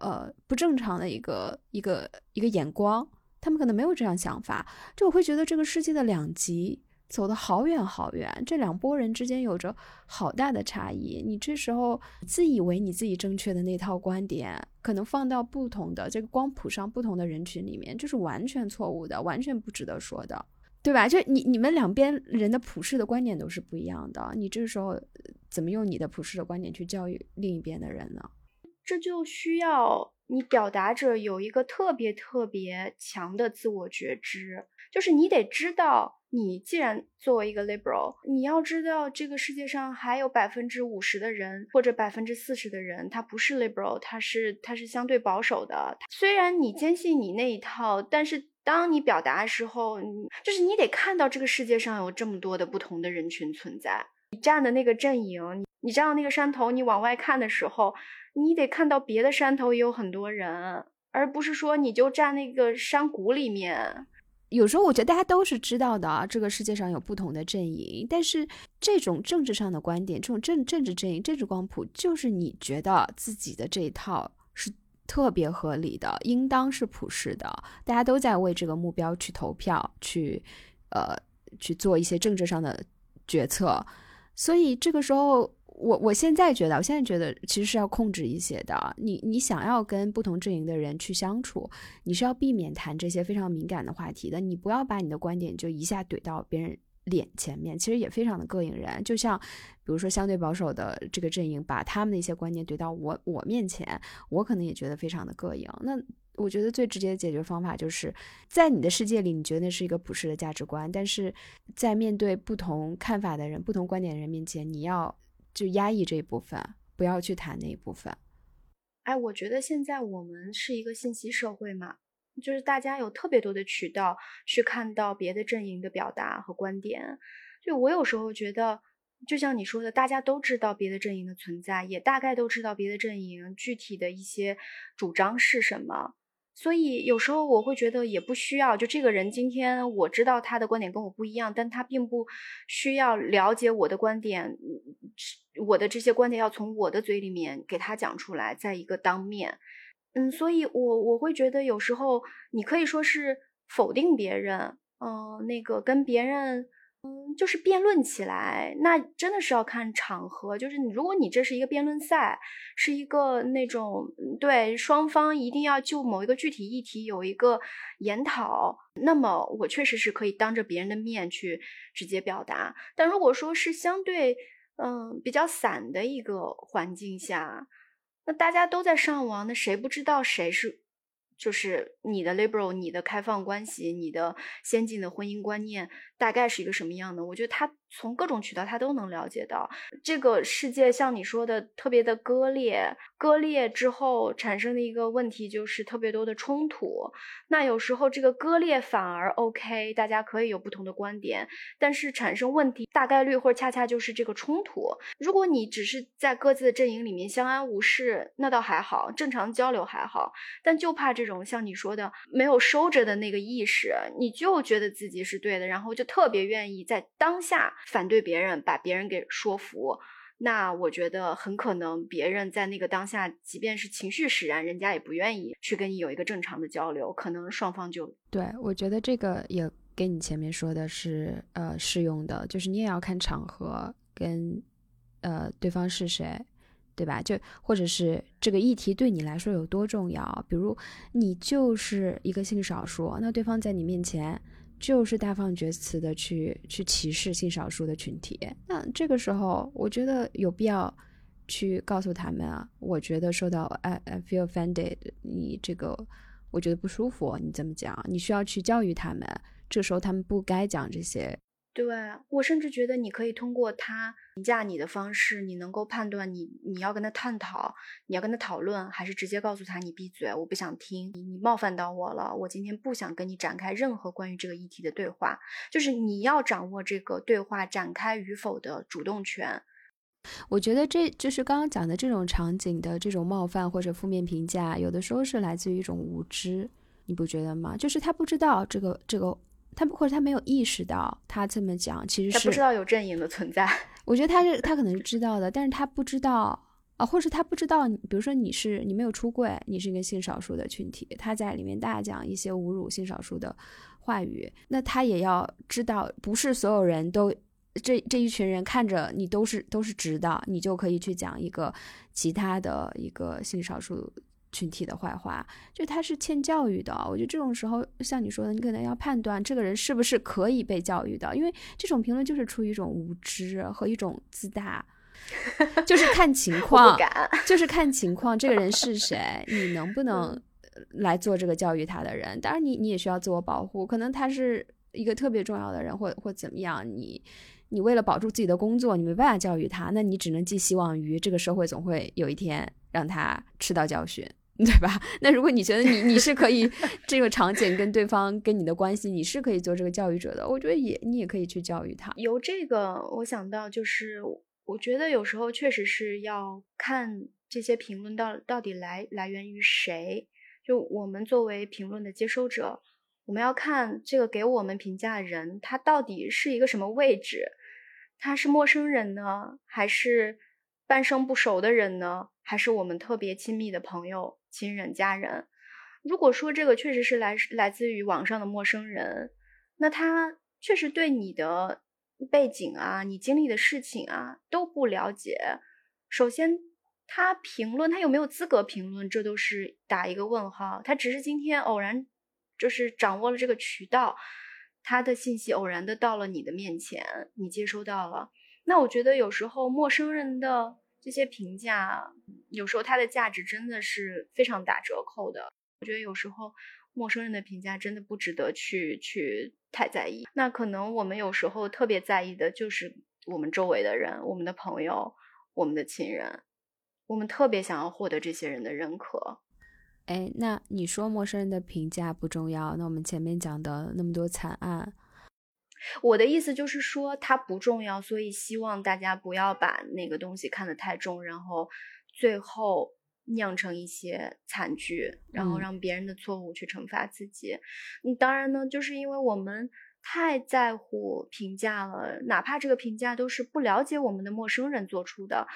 呃不正常的一个一个一个眼光。他们可能没有这样想法，就我会觉得这个世界的两极走得好远好远，这两拨人之间有着好大的差异。你这时候自以为你自己正确的那套观点，可能放到不同的这个光谱上、不同的人群里面，就是完全错误的，完全不值得说的，对吧？就你你们两边人的普世的观点都是不一样的，你这个时候怎么用你的普世的观点去教育另一边的人呢？这就需要。你表达者有一个特别特别强的自我觉知，就是你得知道，你既然作为一个 liberal，你要知道这个世界上还有百分之五十的人或者百分之四十的人，他不是 liberal，他是他是相对保守的。虽然你坚信你那一套，但是当你表达的时候，就是你得看到这个世界上有这么多的不同的人群存在。你站的那个阵营，你你站到那个山头，你往外看的时候。你得看到别的山头也有很多人，而不是说你就站那个山谷里面。有时候我觉得大家都是知道的啊，这个世界上有不同的阵营，但是这种政治上的观点，这种政政治阵营、政治光谱，就是你觉得自己的这一套特别合理的，应当是普世的，大家都在为这个目标去投票，去呃去做一些政治上的决策，所以这个时候。我我现在觉得，我现在觉得其实是要控制一些的。你你想要跟不同阵营的人去相处，你是要避免谈这些非常敏感的话题的。你不要把你的观点就一下怼到别人脸前面，其实也非常的膈应人。就像比如说相对保守的这个阵营，把他们的一些观念怼到我我面前，我可能也觉得非常的膈应。那我觉得最直接的解决方法就是在你的世界里，你觉得那是一个普世的价值观，但是在面对不同看法的人、不同观点的人面前，你要。就压抑这一部分，不要去谈那一部分。哎，我觉得现在我们是一个信息社会嘛，就是大家有特别多的渠道去看到别的阵营的表达和观点。就我有时候觉得，就像你说的，大家都知道别的阵营的存在，也大概都知道别的阵营具体的一些主张是什么。所以有时候我会觉得也不需要，就这个人今天我知道他的观点跟我不一样，但他并不需要了解我的观点，我的这些观点要从我的嘴里面给他讲出来，在一个当面，嗯，所以我我会觉得有时候你可以说是否定别人，嗯，那个跟别人。嗯，就是辩论起来，那真的是要看场合。就是，如果你这是一个辩论赛，是一个那种对双方一定要就某一个具体议题有一个研讨，那么我确实是可以当着别人的面去直接表达。但如果说是相对嗯比较散的一个环境下，那大家都在上网，那谁不知道谁是？就是你的 liberal，你的开放关系，你的先进的婚姻观念，大概是一个什么样的？我觉得他从各种渠道他都能了解到，这个世界像你说的特别的割裂，割裂之后产生的一个问题就是特别多的冲突。那有时候这个割裂反而 OK，大家可以有不同的观点，但是产生问题大概率或者恰恰就是这个冲突。如果你只是在各自的阵营里面相安无事，那倒还好，正常交流还好，但就怕这。种像你说的没有收着的那个意识，你就觉得自己是对的，然后就特别愿意在当下反对别人，把别人给说服。那我觉得很可能别人在那个当下，即便是情绪使然，人家也不愿意去跟你有一个正常的交流，可能双方就对我觉得这个也跟你前面说的是呃适用的，就是你也要看场合跟呃对方是谁。对吧？就或者是这个议题对你来说有多重要？比如你就是一个性少数，那对方在你面前就是大放厥词的去去歧视性少数的群体，那这个时候我觉得有必要去告诉他们啊，我觉得受到 I I feel offended，你这个我觉得不舒服，你怎么讲？你需要去教育他们，这时候他们不该讲这些。对我甚至觉得你可以通过他评价你的方式，你能够判断你你要跟他探讨，你要跟他讨论，还是直接告诉他你闭嘴，我不想听，你你冒犯到我了，我今天不想跟你展开任何关于这个议题的对话。就是你要掌握这个对话展开与否的主动权。我觉得这就是刚刚讲的这种场景的这种冒犯或者负面评价，有的时候是来自于一种无知，你不觉得吗？就是他不知道这个这个。他或者他没有意识到，他这么讲其实是他不知道有阵营的存在。我觉得他是他可能是知道的，但是他不知道啊，或者是他不知道，比如说你是你没有出柜，你是一个性少数的群体，他在里面大讲一些侮辱性少数的话语，那他也要知道，不是所有人都。这这一群人看着你都是都是直的，你就可以去讲一个其他的一个性少数群体的坏话，就他是欠教育的。我觉得这种时候，像你说的，你可能要判断这个人是不是可以被教育的，因为这种评论就是出于一种无知和一种自大，就是看情 况，就是看情况，这个人是 谁，你能不能来做这个教育他的人？当然，你你也需要自我保护，可能他是一个特别重要的人，或或怎么样，你。你为了保住自己的工作，你没办法教育他，那你只能寄希望于这个社会总会有一天让他吃到教训，对吧？那如果你觉得你你是可以这个场景跟对方跟你的关系，你是可以做这个教育者的，我觉得也你也可以去教育他。由这个我想到就是，我觉得有时候确实是要看这些评论到到底来来源于谁，就我们作为评论的接收者。我们要看这个给我们评价的人，他到底是一个什么位置？他是陌生人呢，还是半生不熟的人呢？还是我们特别亲密的朋友、亲人、家人？如果说这个确实是来来自于网上的陌生人，那他确实对你的背景啊、你经历的事情啊都不了解。首先，他评论，他有没有资格评论，这都是打一个问号。他只是今天偶然。就是掌握了这个渠道，他的信息偶然的到了你的面前，你接收到了。那我觉得有时候陌生人的这些评价，有时候它的价值真的是非常打折扣的。我觉得有时候陌生人的评价真的不值得去去太在意。那可能我们有时候特别在意的就是我们周围的人，我们的朋友，我们的亲人，我们特别想要获得这些人的认可。哎，那你说陌生人的评价不重要？那我们前面讲的那么多惨案，我的意思就是说它不重要，所以希望大家不要把那个东西看得太重，然后最后酿成一些惨剧，然后让别人的错误去惩罚自己。嗯，当然呢，就是因为我们太在乎评价了，哪怕这个评价都是不了解我们的陌生人做出的。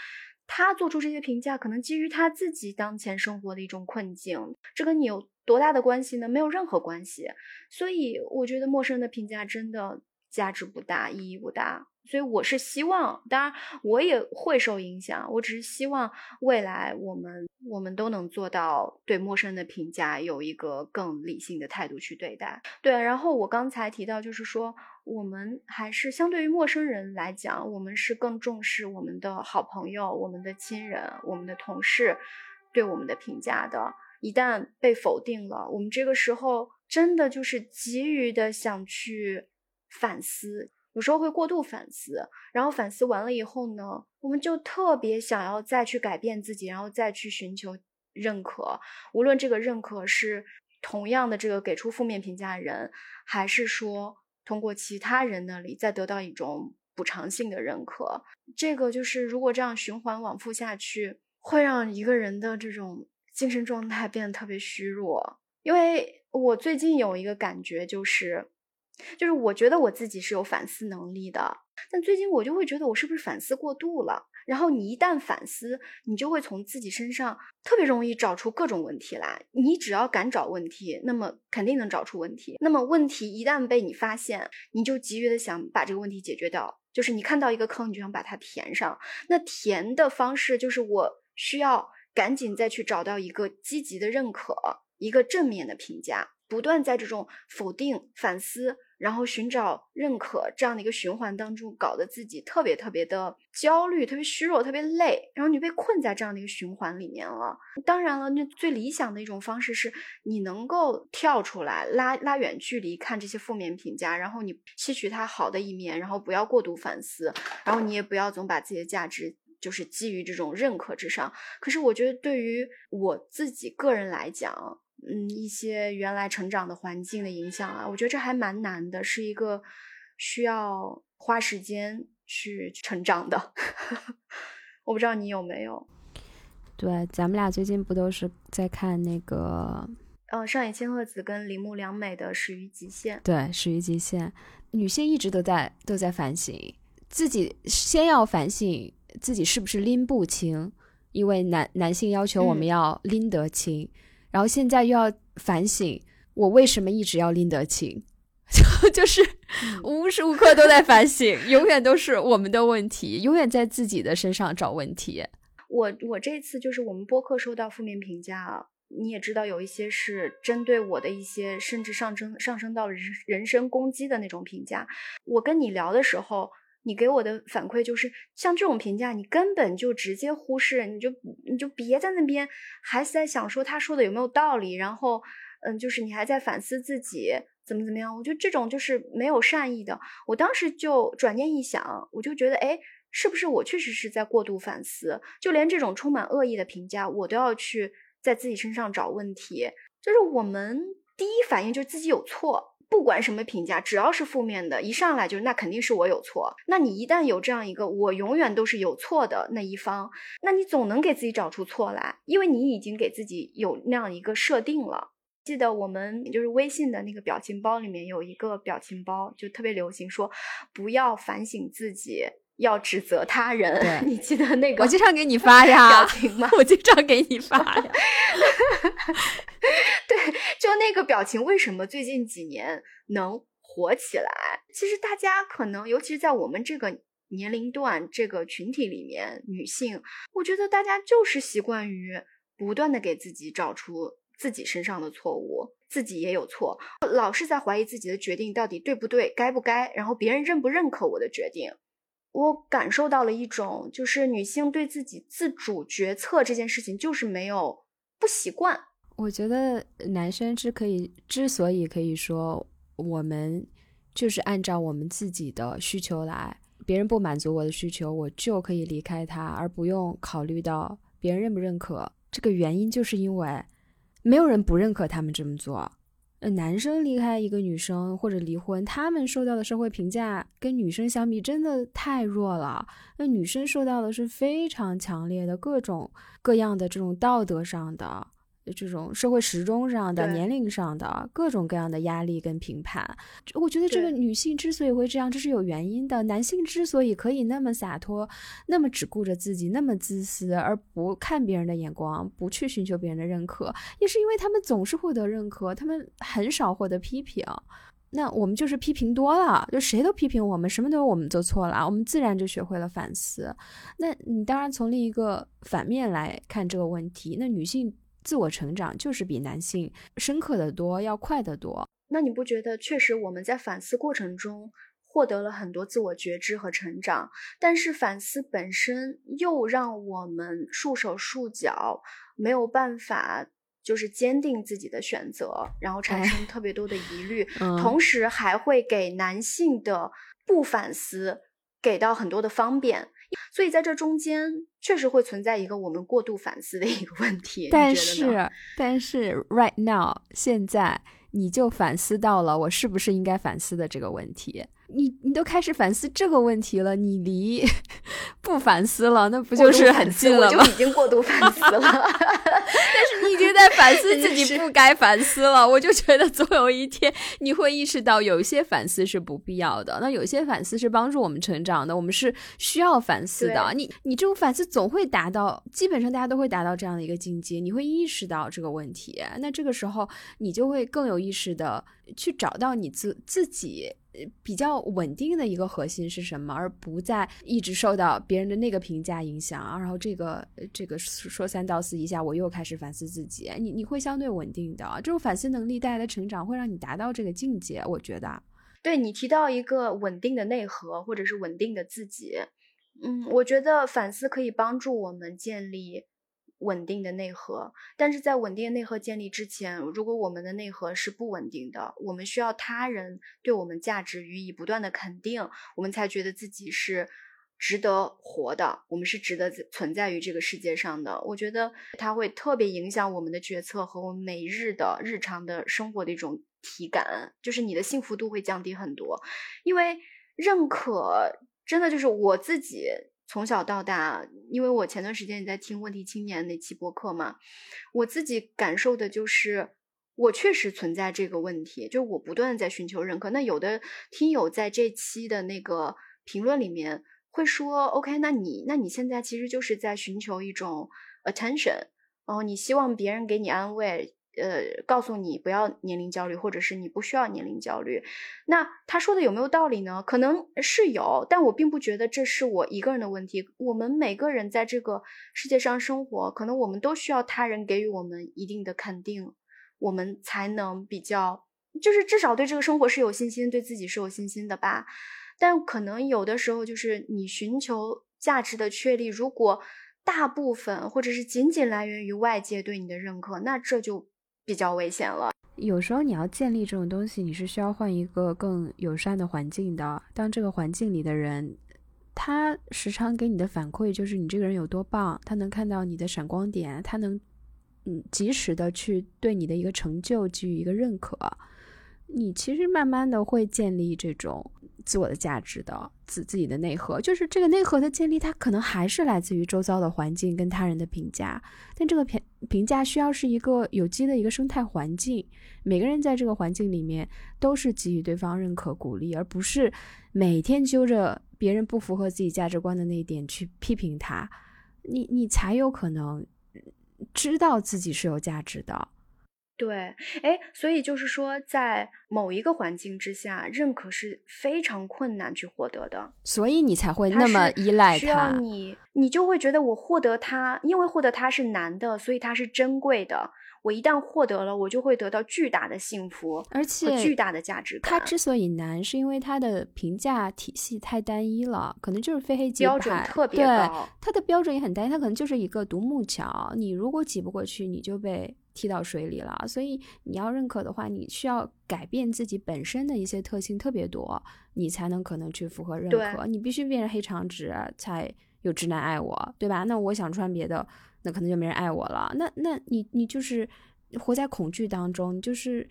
他做出这些评价，可能基于他自己当前生活的一种困境，这跟你有多大的关系呢？没有任何关系。所以，我觉得陌生人的评价真的价值不大，意义不大。所以我是希望，当然我也会受影响。我只是希望未来我们我们都能做到对陌生的评价有一个更理性的态度去对待。对，然后我刚才提到，就是说我们还是相对于陌生人来讲，我们是更重视我们的好朋友、我们的亲人、我们的同事对我们的评价的。一旦被否定了，我们这个时候真的就是急于的想去反思。有时候会过度反思，然后反思完了以后呢，我们就特别想要再去改变自己，然后再去寻求认可。无论这个认可是同样的这个给出负面评价的人，还是说通过其他人那里再得到一种补偿性的认可，这个就是如果这样循环往复下去，会让一个人的这种精神状态变得特别虚弱。因为我最近有一个感觉就是。就是我觉得我自己是有反思能力的，但最近我就会觉得我是不是反思过度了？然后你一旦反思，你就会从自己身上特别容易找出各种问题来。你只要敢找问题，那么肯定能找出问题。那么问题一旦被你发现，你就急于的想把这个问题解决掉。就是你看到一个坑，你就想把它填上。那填的方式就是我需要赶紧再去找到一个积极的认可，一个正面的评价。不断在这种否定、反思，然后寻找认可这样的一个循环当中，搞得自己特别特别的焦虑、特别虚弱、特别累，然后你被困在这样的一个循环里面了。当然了，那最理想的一种方式是你能够跳出来，拉拉远距离看这些负面评价，然后你吸取它好的一面，然后不要过度反思，然后你也不要总把自己的价值就是基于这种认可之上。可是我觉得对于我自己个人来讲，嗯，一些原来成长的环境的影响啊，我觉得这还蛮难的，是一个需要花时间去成长的。我不知道你有没有？对，咱们俩最近不都是在看那个呃，上野千鹤子跟铃木良美的《始于极限》。对，《始于极限》，女性一直都在都在反省自己，先要反省自己是不是拎不清，因为男男性要求我们要拎得清，然后现在又要反省我为什么一直要拎得清，就 就是无时无刻都在反省，永远都是我们的问题，永远在自己的身上找问题。我我这次就是我们播客收到负面评价。你也知道，有一些是针对我的一些，甚至上升上升到人人身攻击的那种评价。我跟你聊的时候，你给我的反馈就是，像这种评价，你根本就直接忽视，你就你就别在那边还在想说他说的有没有道理，然后嗯，就是你还在反思自己怎么怎么样。我觉得这种就是没有善意的。我当时就转念一想，我就觉得，哎，是不是我确实是在过度反思？就连这种充满恶意的评价，我都要去。在自己身上找问题，就是我们第一反应就是自己有错。不管什么评价，只要是负面的，一上来就是那肯定是我有错。那你一旦有这样一个我永远都是有错的那一方，那你总能给自己找出错来，因为你已经给自己有那样一个设定了。记得我们就是微信的那个表情包里面有一个表情包，就特别流行说不要反省自己。要指责他人，你记得那个？我经常给你发呀，表情吗？我经常给你发呀。就那个表情，为什么最近几年能火起来？其实大家可能，尤其是在我们这个年龄段、这个群体里面，女性，我觉得大家就是习惯于不断的给自己找出自己身上的错误，自己也有错，老是在怀疑自己的决定到底对不对、该不该，然后别人认不认可我的决定。我感受到了一种，就是女性对自己自主决策这件事情，就是没有不习惯。我觉得男生之可以之所以可以说，我们就是按照我们自己的需求来，别人不满足我的需求，我就可以离开他，而不用考虑到别人认不认可。这个原因就是因为没有人不认可他们这么做。男生离开一个女生或者离婚，他们受到的社会评价跟女生相比真的太弱了。那女生受到的是非常强烈的各种各样的这种道德上的。这种社会时钟上的、年龄上的各种各样的压力跟评判，我觉得这个女性之所以会这样，这是有原因的。男性之所以可以那么洒脱，那么只顾着自己，那么自私，而不看别人的眼光，不去寻求别人的认可，也是因为他们总是获得认可，他们很少获得批评。那我们就是批评多了，就谁都批评我们，什么都是我们做错了，我们自然就学会了反思。那你当然从另一个反面来看这个问题，那女性。自我成长就是比男性深刻的多，要快得多。那你不觉得确实我们在反思过程中获得了很多自我觉知和成长？但是反思本身又让我们束手束脚，没有办法就是坚定自己的选择，然后产生特别多的疑虑，同时还会给男性的不反思给到很多的方便。所以在这中间，确实会存在一个我们过度反思的一个问题。但是，但是，right now，现在你就反思到了我是不是应该反思的这个问题。你你都开始反思这个问题了，你离 不反思了，那不就是很近了吗？就已经过度反思了，但是你已经在反思自己不该反思了。我就觉得总有一天你会意识到，有一些反思是不必要的，那有些反思是帮助我们成长的，我们是需要反思的。你你这种反思总会达到，基本上大家都会达到这样的一个境界，你会意识到这个问题，那这个时候你就会更有意识的去找到你自自己。比较稳定的一个核心是什么？而不再一直受到别人的那个评价影响，然后这个这个说三道四一下，我又开始反思自己。你你会相对稳定的，这种反思能力带来的成长会让你达到这个境界。我觉得，对你提到一个稳定的内核或者是稳定的自己，嗯，我觉得反思可以帮助我们建立。稳定的内核，但是在稳定的内核建立之前，如果我们的内核是不稳定的，我们需要他人对我们价值予以不断的肯定，我们才觉得自己是值得活的，我们是值得存在于这个世界上的。我觉得它会特别影响我们的决策和我们每日的日常的生活的一种体感，就是你的幸福度会降低很多，因为认可真的就是我自己。从小到大，因为我前段时间也在听《问题青年》那期播客嘛，我自己感受的就是，我确实存在这个问题，就我不断的在寻求认可。那有的听友在这期的那个评论里面会说：“OK，那你那你现在其实就是在寻求一种 attention，然后你希望别人给你安慰。”呃，告诉你不要年龄焦虑，或者是你不需要年龄焦虑。那他说的有没有道理呢？可能是有，但我并不觉得这是我一个人的问题。我们每个人在这个世界上生活，可能我们都需要他人给予我们一定的肯定，我们才能比较，就是至少对这个生活是有信心，对自己是有信心的吧。但可能有的时候，就是你寻求价值的确立，如果大部分或者是仅仅来源于外界对你的认可，那这就。比较危险了。有时候你要建立这种东西，你是需要换一个更友善的环境的。当这个环境里的人，他时常给你的反馈就是你这个人有多棒，他能看到你的闪光点，他能嗯及时的去对你的一个成就给予一个认可。你其实慢慢的会建立这种。自我的价值的自自己的内核，就是这个内核的建立，它可能还是来自于周遭的环境跟他人的评价。但这个评评价需要是一个有机的一个生态环境，每个人在这个环境里面都是给予对方认可鼓励，而不是每天揪着别人不符合自己价值观的那一点去批评他。你你才有可能知道自己是有价值的。对，哎，所以就是说，在某一个环境之下，认可是非常困难去获得的，所以你才会那么依赖它。需要你，你就会觉得我获得它，因为获得它是难的，所以它是珍贵的。我一旦获得了，我就会得到巨大的幸福，而且巨大的价值感。它之所以难，是因为它的评价体系太单一了，可能就是非黑即白，标准特别高。它的标准也很单一，它可能就是一个独木桥，你如果挤不过去，你就被。踢到水里了，所以你要认可的话，你需要改变自己本身的一些特性特别多，你才能可能去符合认可。你必须变成黑长直才有直男爱我，对吧？那我想穿别的，那可能就没人爱我了。那那你你就是活在恐惧当中，就是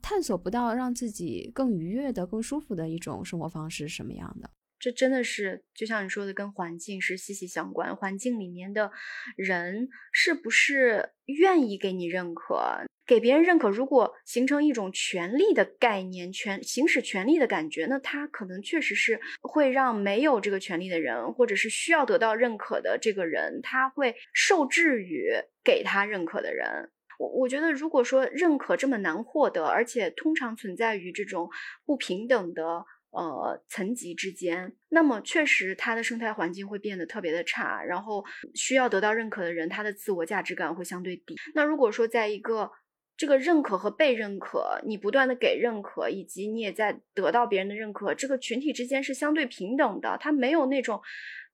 探索不到让自己更愉悦的、更舒服的一种生活方式是什么样的。这真的是就像你说的，跟环境是息息相关。环境里面的人是不是愿意给你认可，给别人认可？如果形成一种权力的概念，权行使权力的感觉，那他可能确实是会让没有这个权利的人，或者是需要得到认可的这个人，他会受制于给他认可的人。我我觉得，如果说认可这么难获得，而且通常存在于这种不平等的。呃，层级之间，那么确实它的生态环境会变得特别的差，然后需要得到认可的人，他的自我价值感会相对低。那如果说在一个这个认可和被认可，你不断的给认可，以及你也在得到别人的认可，这个群体之间是相对平等的，它没有那种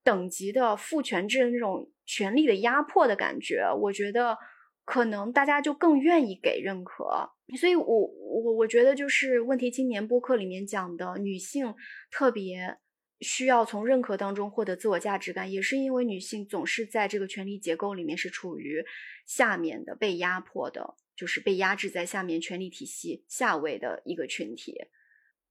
等级的父权制的那种权力的压迫的感觉，我觉得。可能大家就更愿意给认可，所以我我我觉得就是问题青年播客里面讲的女性特别需要从认可当中获得自我价值感，也是因为女性总是在这个权力结构里面是处于下面的，被压迫的，就是被压制在下面权力体系下位的一个群体，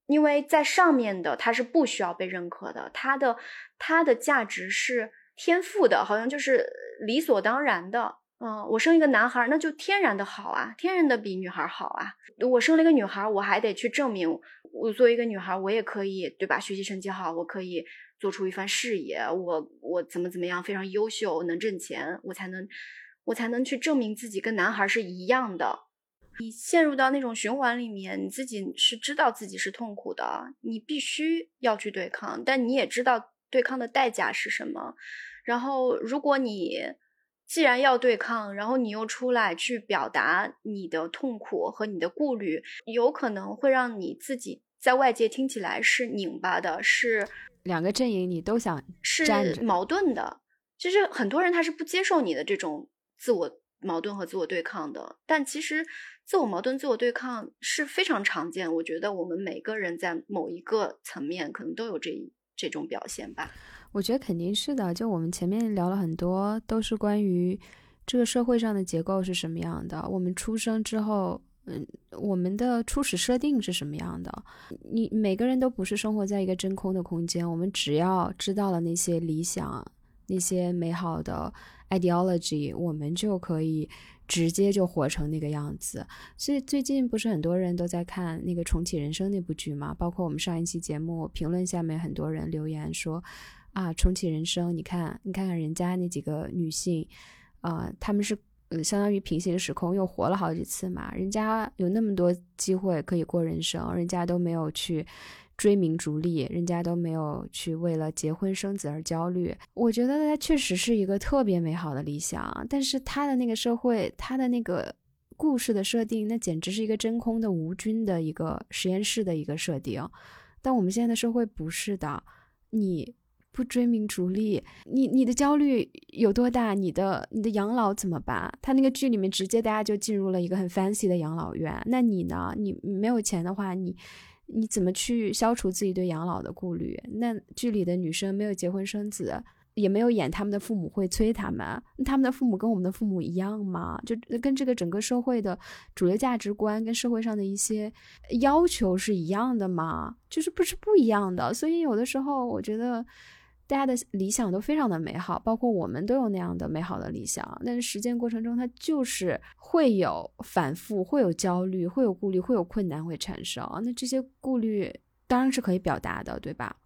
因为在上面的她是不需要被认可的，她的她的价值是天赋的，好像就是理所当然的。嗯，我生一个男孩，那就天然的好啊，天然的比女孩好啊。我生了一个女孩，我还得去证明，我作为一个女孩，我也可以，对吧？学习成绩好，我可以做出一番事业，我我怎么怎么样，非常优秀，能挣钱，我才能，我才能去证明自己跟男孩是一样的。你陷入到那种循环里面，你自己是知道自己是痛苦的，你必须要去对抗，但你也知道对抗的代价是什么。然后，如果你。既然要对抗，然后你又出来去表达你的痛苦和你的顾虑，有可能会让你自己在外界听起来是拧巴的，是两个阵营你都想是矛盾的。其实很多人他是不接受你的这种自我矛盾和自我对抗的，但其实自我矛盾、自我对抗是非常常见。我觉得我们每个人在某一个层面可能都有这这种表现吧。我觉得肯定是的。就我们前面聊了很多，都是关于这个社会上的结构是什么样的。我们出生之后，嗯，我们的初始设定是什么样的？你每个人都不是生活在一个真空的空间。我们只要知道了那些理想，那些美好的 ideology，我们就可以直接就活成那个样子。所以最近不是很多人都在看那个《重启人生》那部剧吗？包括我们上一期节目评论下面很多人留言说啊，《重启人生》，你看，你看看人家那几个女性，啊，他们是。呃，相当于平行时空又活了好几次嘛，人家有那么多机会可以过人生，人家都没有去追名逐利，人家都没有去为了结婚生子而焦虑。我觉得他确实是一个特别美好的理想，但是他的那个社会，他的那个故事的设定，那简直是一个真空的无菌的一个实验室的一个设定。但我们现在的社会不是的，你。不追名逐利，你你的焦虑有多大？你的你的养老怎么办？他那个剧里面直接大家就进入了一个很 fancy 的养老院。那你呢？你没有钱的话，你你怎么去消除自己对养老的顾虑？那剧里的女生没有结婚生子，也没有演他们的父母会催他们。他们的父母跟我们的父母一样吗？就跟这个整个社会的主流价值观跟社会上的一些要求是一样的吗？就是不是不一样的。所以有的时候我觉得。大家的理想都非常的美好，包括我们都有那样的美好的理想，但是实践过程中它就是会有反复，会有焦虑，会有顾虑，会有困难会产生。那这些顾虑当然是可以表达的，对吧？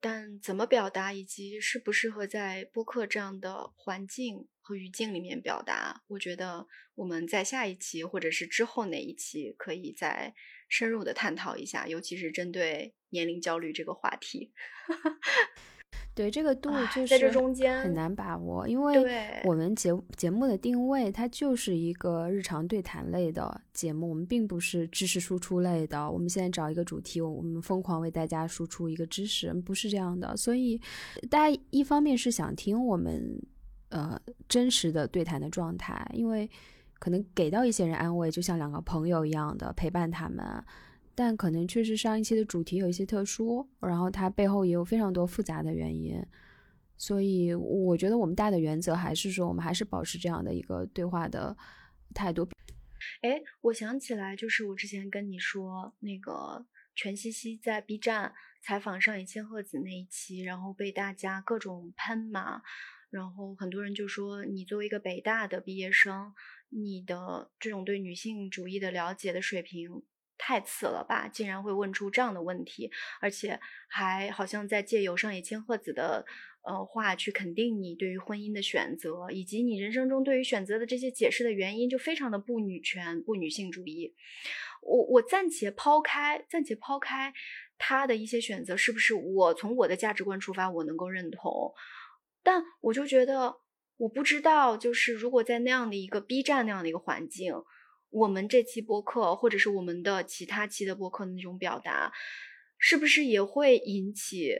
但怎么表达，以及适不适合在播客这样的环境和语境里面表达，我觉得我们在下一期或者是之后哪一期可以再深入的探讨一下，尤其是针对年龄焦虑这个话题。对这个度就是在这中间很难把握，因为我们节节目的定位它就是一个日常对谈类的节目，我们并不是知识输出类的。我们现在找一个主题，我们疯狂为大家输出一个知识，不是这样的。所以大家一方面是想听我们呃真实的对谈的状态，因为可能给到一些人安慰，就像两个朋友一样的陪伴他们。但可能确实上一期的主题有一些特殊，然后它背后也有非常多复杂的原因，所以我觉得我们大的原则还是说，我们还是保持这样的一个对话的态度。哎，我想起来，就是我之前跟你说那个全西西在 B 站采访上野千鹤子那一期，然后被大家各种喷嘛，然后很多人就说你作为一个北大的毕业生，你的这种对女性主义的了解的水平。太次了吧！竟然会问出这样的问题，而且还好像在借由上野千鹤子的呃话去肯定你对于婚姻的选择，以及你人生中对于选择的这些解释的原因，就非常的不女权、不女性主义。我我暂且抛开，暂且抛开他的一些选择是不是我从我的价值观出发我能够认同，但我就觉得我不知道，就是如果在那样的一个 B 站那样的一个环境。我们这期播客，或者是我们的其他期的播客的那种表达，是不是也会引起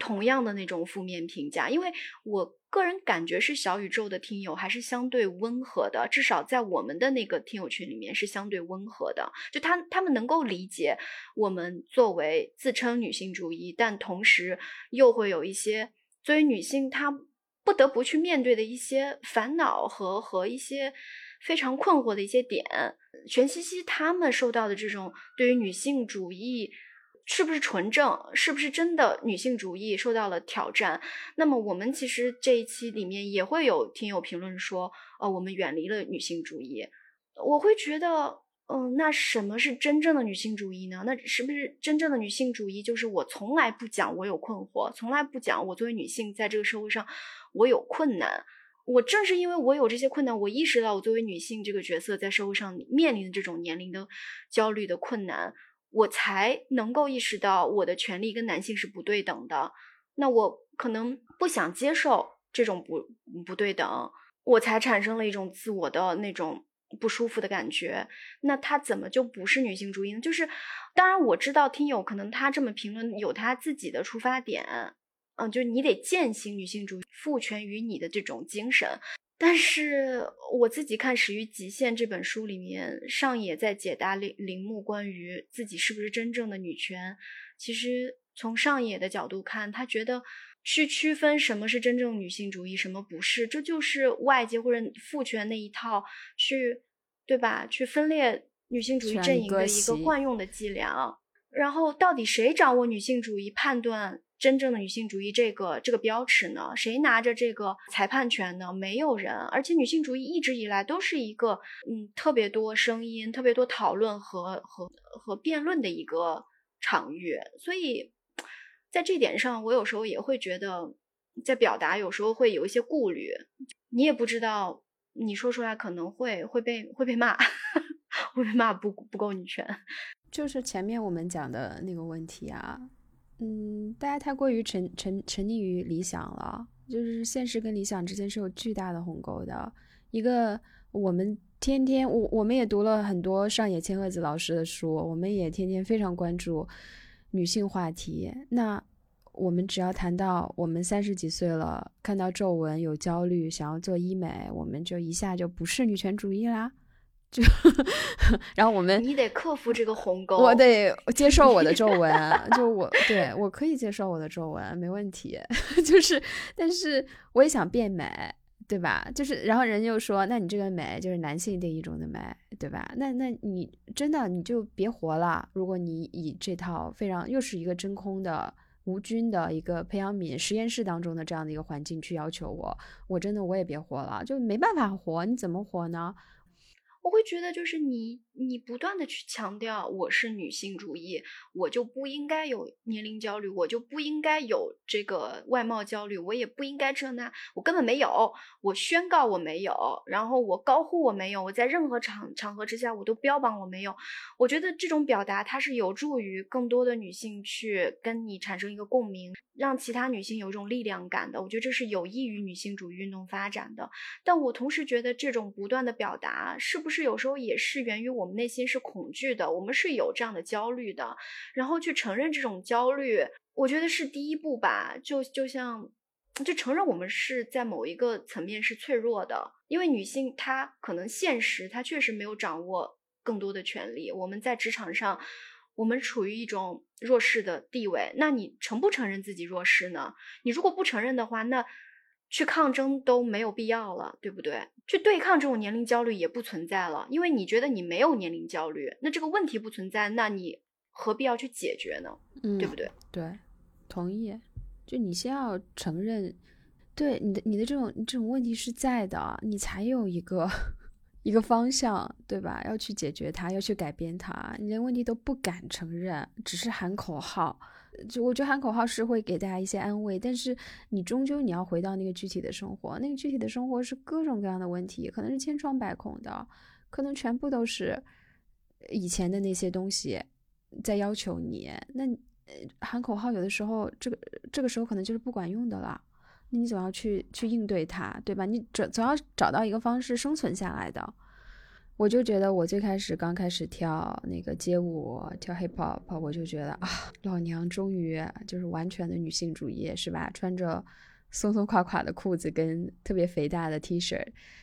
同样的那种负面评价？因为我个人感觉是小宇宙的听友还是相对温和的，至少在我们的那个听友群里面是相对温和的。就他他们能够理解我们作为自称女性主义，但同时又会有一些作为女性她不得不去面对的一些烦恼和和一些。非常困惑的一些点，全西西他们受到的这种对于女性主义是不是纯正，是不是真的女性主义受到了挑战？那么我们其实这一期里面也会有听友评论说，呃，我们远离了女性主义。我会觉得，嗯，那什么是真正的女性主义呢？那是不是真正的女性主义就是我从来不讲我有困惑，从来不讲我作为女性在这个社会上我有困难？我正是因为我有这些困难，我意识到我作为女性这个角色在社会上面临的这种年龄的焦虑的困难，我才能够意识到我的权利跟男性是不对等的。那我可能不想接受这种不不对等，我才产生了一种自我的那种不舒服的感觉。那他怎么就不是女性主义呢？就是，当然我知道听友可能他这么评论有他自己的出发点。嗯，就是你得践行女性主义，赋权于你的这种精神。但是我自己看《始于极限》这本书里面，上野在解答铃铃木关于自己是不是真正的女权。其实从上野的角度看，他觉得去区分什么是真正女性主义，什么不是，这就是外界或者父权那一套去，对吧？去分裂女性主义阵营的一个惯用的伎俩。然后到底谁掌握女性主义判断？真正的女性主义这个这个标尺呢？谁拿着这个裁判权呢？没有人。而且女性主义一直以来都是一个嗯特别多声音、特别多讨论和和和辩论的一个场域。所以在这点上，我有时候也会觉得，在表达有时候会有一些顾虑。你也不知道，你说出来可能会会被会被骂，会被骂不不够女权。就是前面我们讲的那个问题啊，嗯，大家太过于沉沉沉溺于理想了，就是现实跟理想之间是有巨大的鸿沟的。一个我们天天我我们也读了很多上野千鹤子老师的书，我们也天天非常关注女性话题。那我们只要谈到我们三十几岁了，看到皱纹有焦虑，想要做医美，我们就一下就不是女权主义啦。就，然后我们你得克服这个鸿沟，我得接受我的皱纹，就 我对我可以接受我的皱纹，没问题。就是，但是我也想变美，对吧？就是，然后人又说，那你这个美就是男性定义中的美，对吧？那那你真的你就别活了。如果你以这套非常又是一个真空的无菌的一个培养皿实验室当中的这样的一个环境去要求我，我真的我也别活了，就没办法活，你怎么活呢？我会觉得，就是你，你不断的去强调我是女性主义，我就不应该有年龄焦虑，我就不应该有这个外貌焦虑，我也不应该这那，我根本没有，我宣告我没有，然后我高呼我没有，我在任何场场合之下我都标榜我没有。我觉得这种表达它是有助于更多的女性去跟你产生一个共鸣，让其他女性有一种力量感的。我觉得这是有益于女性主义运动发展的。但我同时觉得这种不断的表达是不是？有时候也是源于我我们内心是恐惧的，我们是有这样的焦虑的，然后去承认这种焦虑，我觉得是第一步吧。就就像，就承认我们是在某一个层面是脆弱的，因为女性她可能现实她确实没有掌握更多的权利，我们在职场上，我们处于一种弱势的地位。那你承不承认自己弱势呢？你如果不承认的话，那。去抗争都没有必要了，对不对？去对抗这种年龄焦虑也不存在了，因为你觉得你没有年龄焦虑，那这个问题不存在，那你何必要去解决呢？嗯，对不对？对，同意。就你先要承认，对你的你的这种这种问题是在的，你才有一个一个方向，对吧？要去解决它，要去改变它。你连问题都不敢承认，只是喊口号。就我觉得喊口号是会给大家一些安慰，但是你终究你要回到那个具体的生活，那个具体的生活是各种各样的问题，可能是千疮百孔的，可能全部都是以前的那些东西在要求你。那喊口号有的时候，这个这个时候可能就是不管用的了。那你总要去去应对它，对吧？你总总要找到一个方式生存下来的。我就觉得，我最开始刚开始跳那个街舞，跳 hip hop，我就觉得啊，老娘终于就是完全的女性主义，是吧？穿着松松垮垮的裤子跟特别肥大的 T 恤，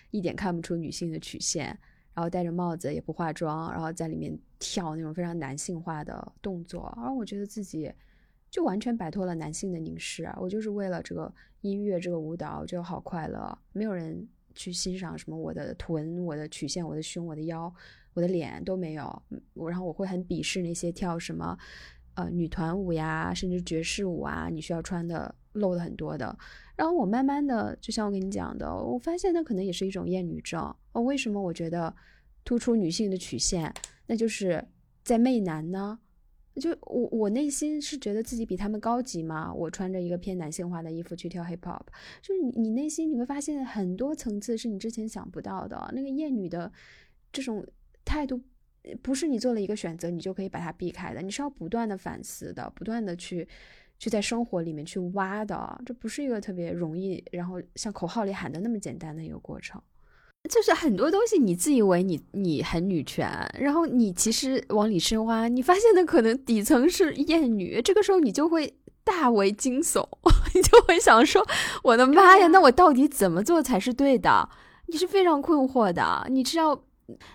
一点看不出女性的曲线，然后戴着帽子也不化妆，然后在里面跳那种非常男性化的动作，而我觉得自己就完全摆脱了男性的凝视！我就是为了这个音乐，这个舞蹈，就好快乐，没有人。去欣赏什么我的臀、我的曲线、我的胸、我的腰、我的脸都没有，我然后我会很鄙视那些跳什么呃女团舞呀，甚至爵士舞啊，你需要穿的露的很多的。然后我慢慢的，就像我跟你讲的，我发现那可能也是一种厌女症。哦，为什么我觉得突出女性的曲线，那就是在媚男呢？就我我内心是觉得自己比他们高级吗？我穿着一个偏男性化的衣服去跳 hip hop，就是你你内心你会发现很多层次是你之前想不到的。那个厌女的这种态度，不是你做了一个选择你就可以把它避开的，你是要不断的反思的，不断的去去在生活里面去挖的。这不是一个特别容易，然后像口号里喊的那么简单的一个过程。就是很多东西，你自以为你你很女权，然后你其实往里深挖，你发现的可能底层是厌女。这个时候你就会大为惊悚，你就会想说：“我的妈呀，那我到底怎么做才是对的？”你是非常困惑的。你知道，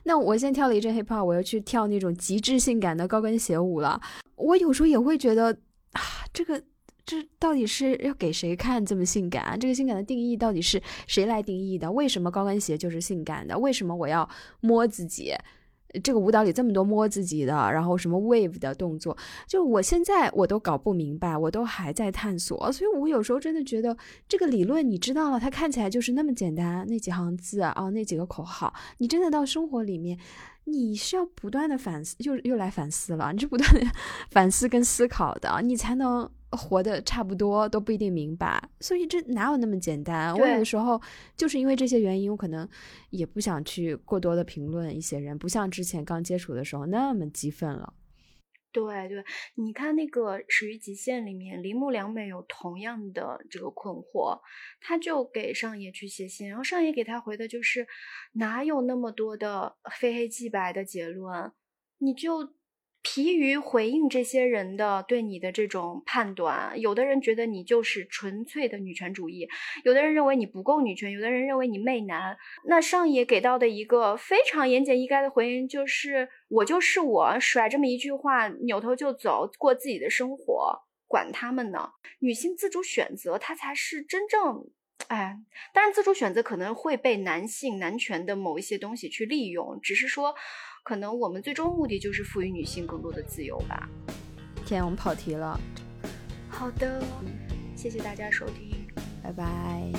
那我先跳了一阵 hip hop，我要去跳那种极致性感的高跟鞋舞了。我有时候也会觉得啊，这个。这到底是要给谁看这么性感？这个性感的定义到底是谁来定义的？为什么高跟鞋就是性感的？为什么我要摸自己？这个舞蹈里这么多摸自己的，然后什么 wave 的动作，就我现在我都搞不明白，我都还在探索。所以我有时候真的觉得这个理论你知道了，它看起来就是那么简单，那几行字啊，那几个口号，你真的到生活里面。你是要不断的反思，又又来反思了。你是不断的 反思跟思考的，你才能活的差不多，都不一定明白。所以这哪有那么简单？我有的时候就是因为这些原因，我可能也不想去过多的评论一些人，不像之前刚接触的时候那么激愤了。对对，你看那个《始于极限》里面，铃木良美有同样的这个困惑，他就给上野去写信，然后上野给他回的就是哪有那么多的非黑即白的结论，你就。疲于回应这些人的对你的这种判断，有的人觉得你就是纯粹的女权主义，有的人认为你不够女权，有的人认为你媚男。那上野给到的一个非常言简意赅的回应就是：我就是我，甩这么一句话，扭头就走，过自己的生活，管他们呢。女性自主选择，它才是真正……哎，当然，自主选择可能会被男性男权的某一些东西去利用，只是说。可能我们最终目的就是赋予女性更多的自由吧。天，我们跑题了。好的，谢谢大家收听，拜拜。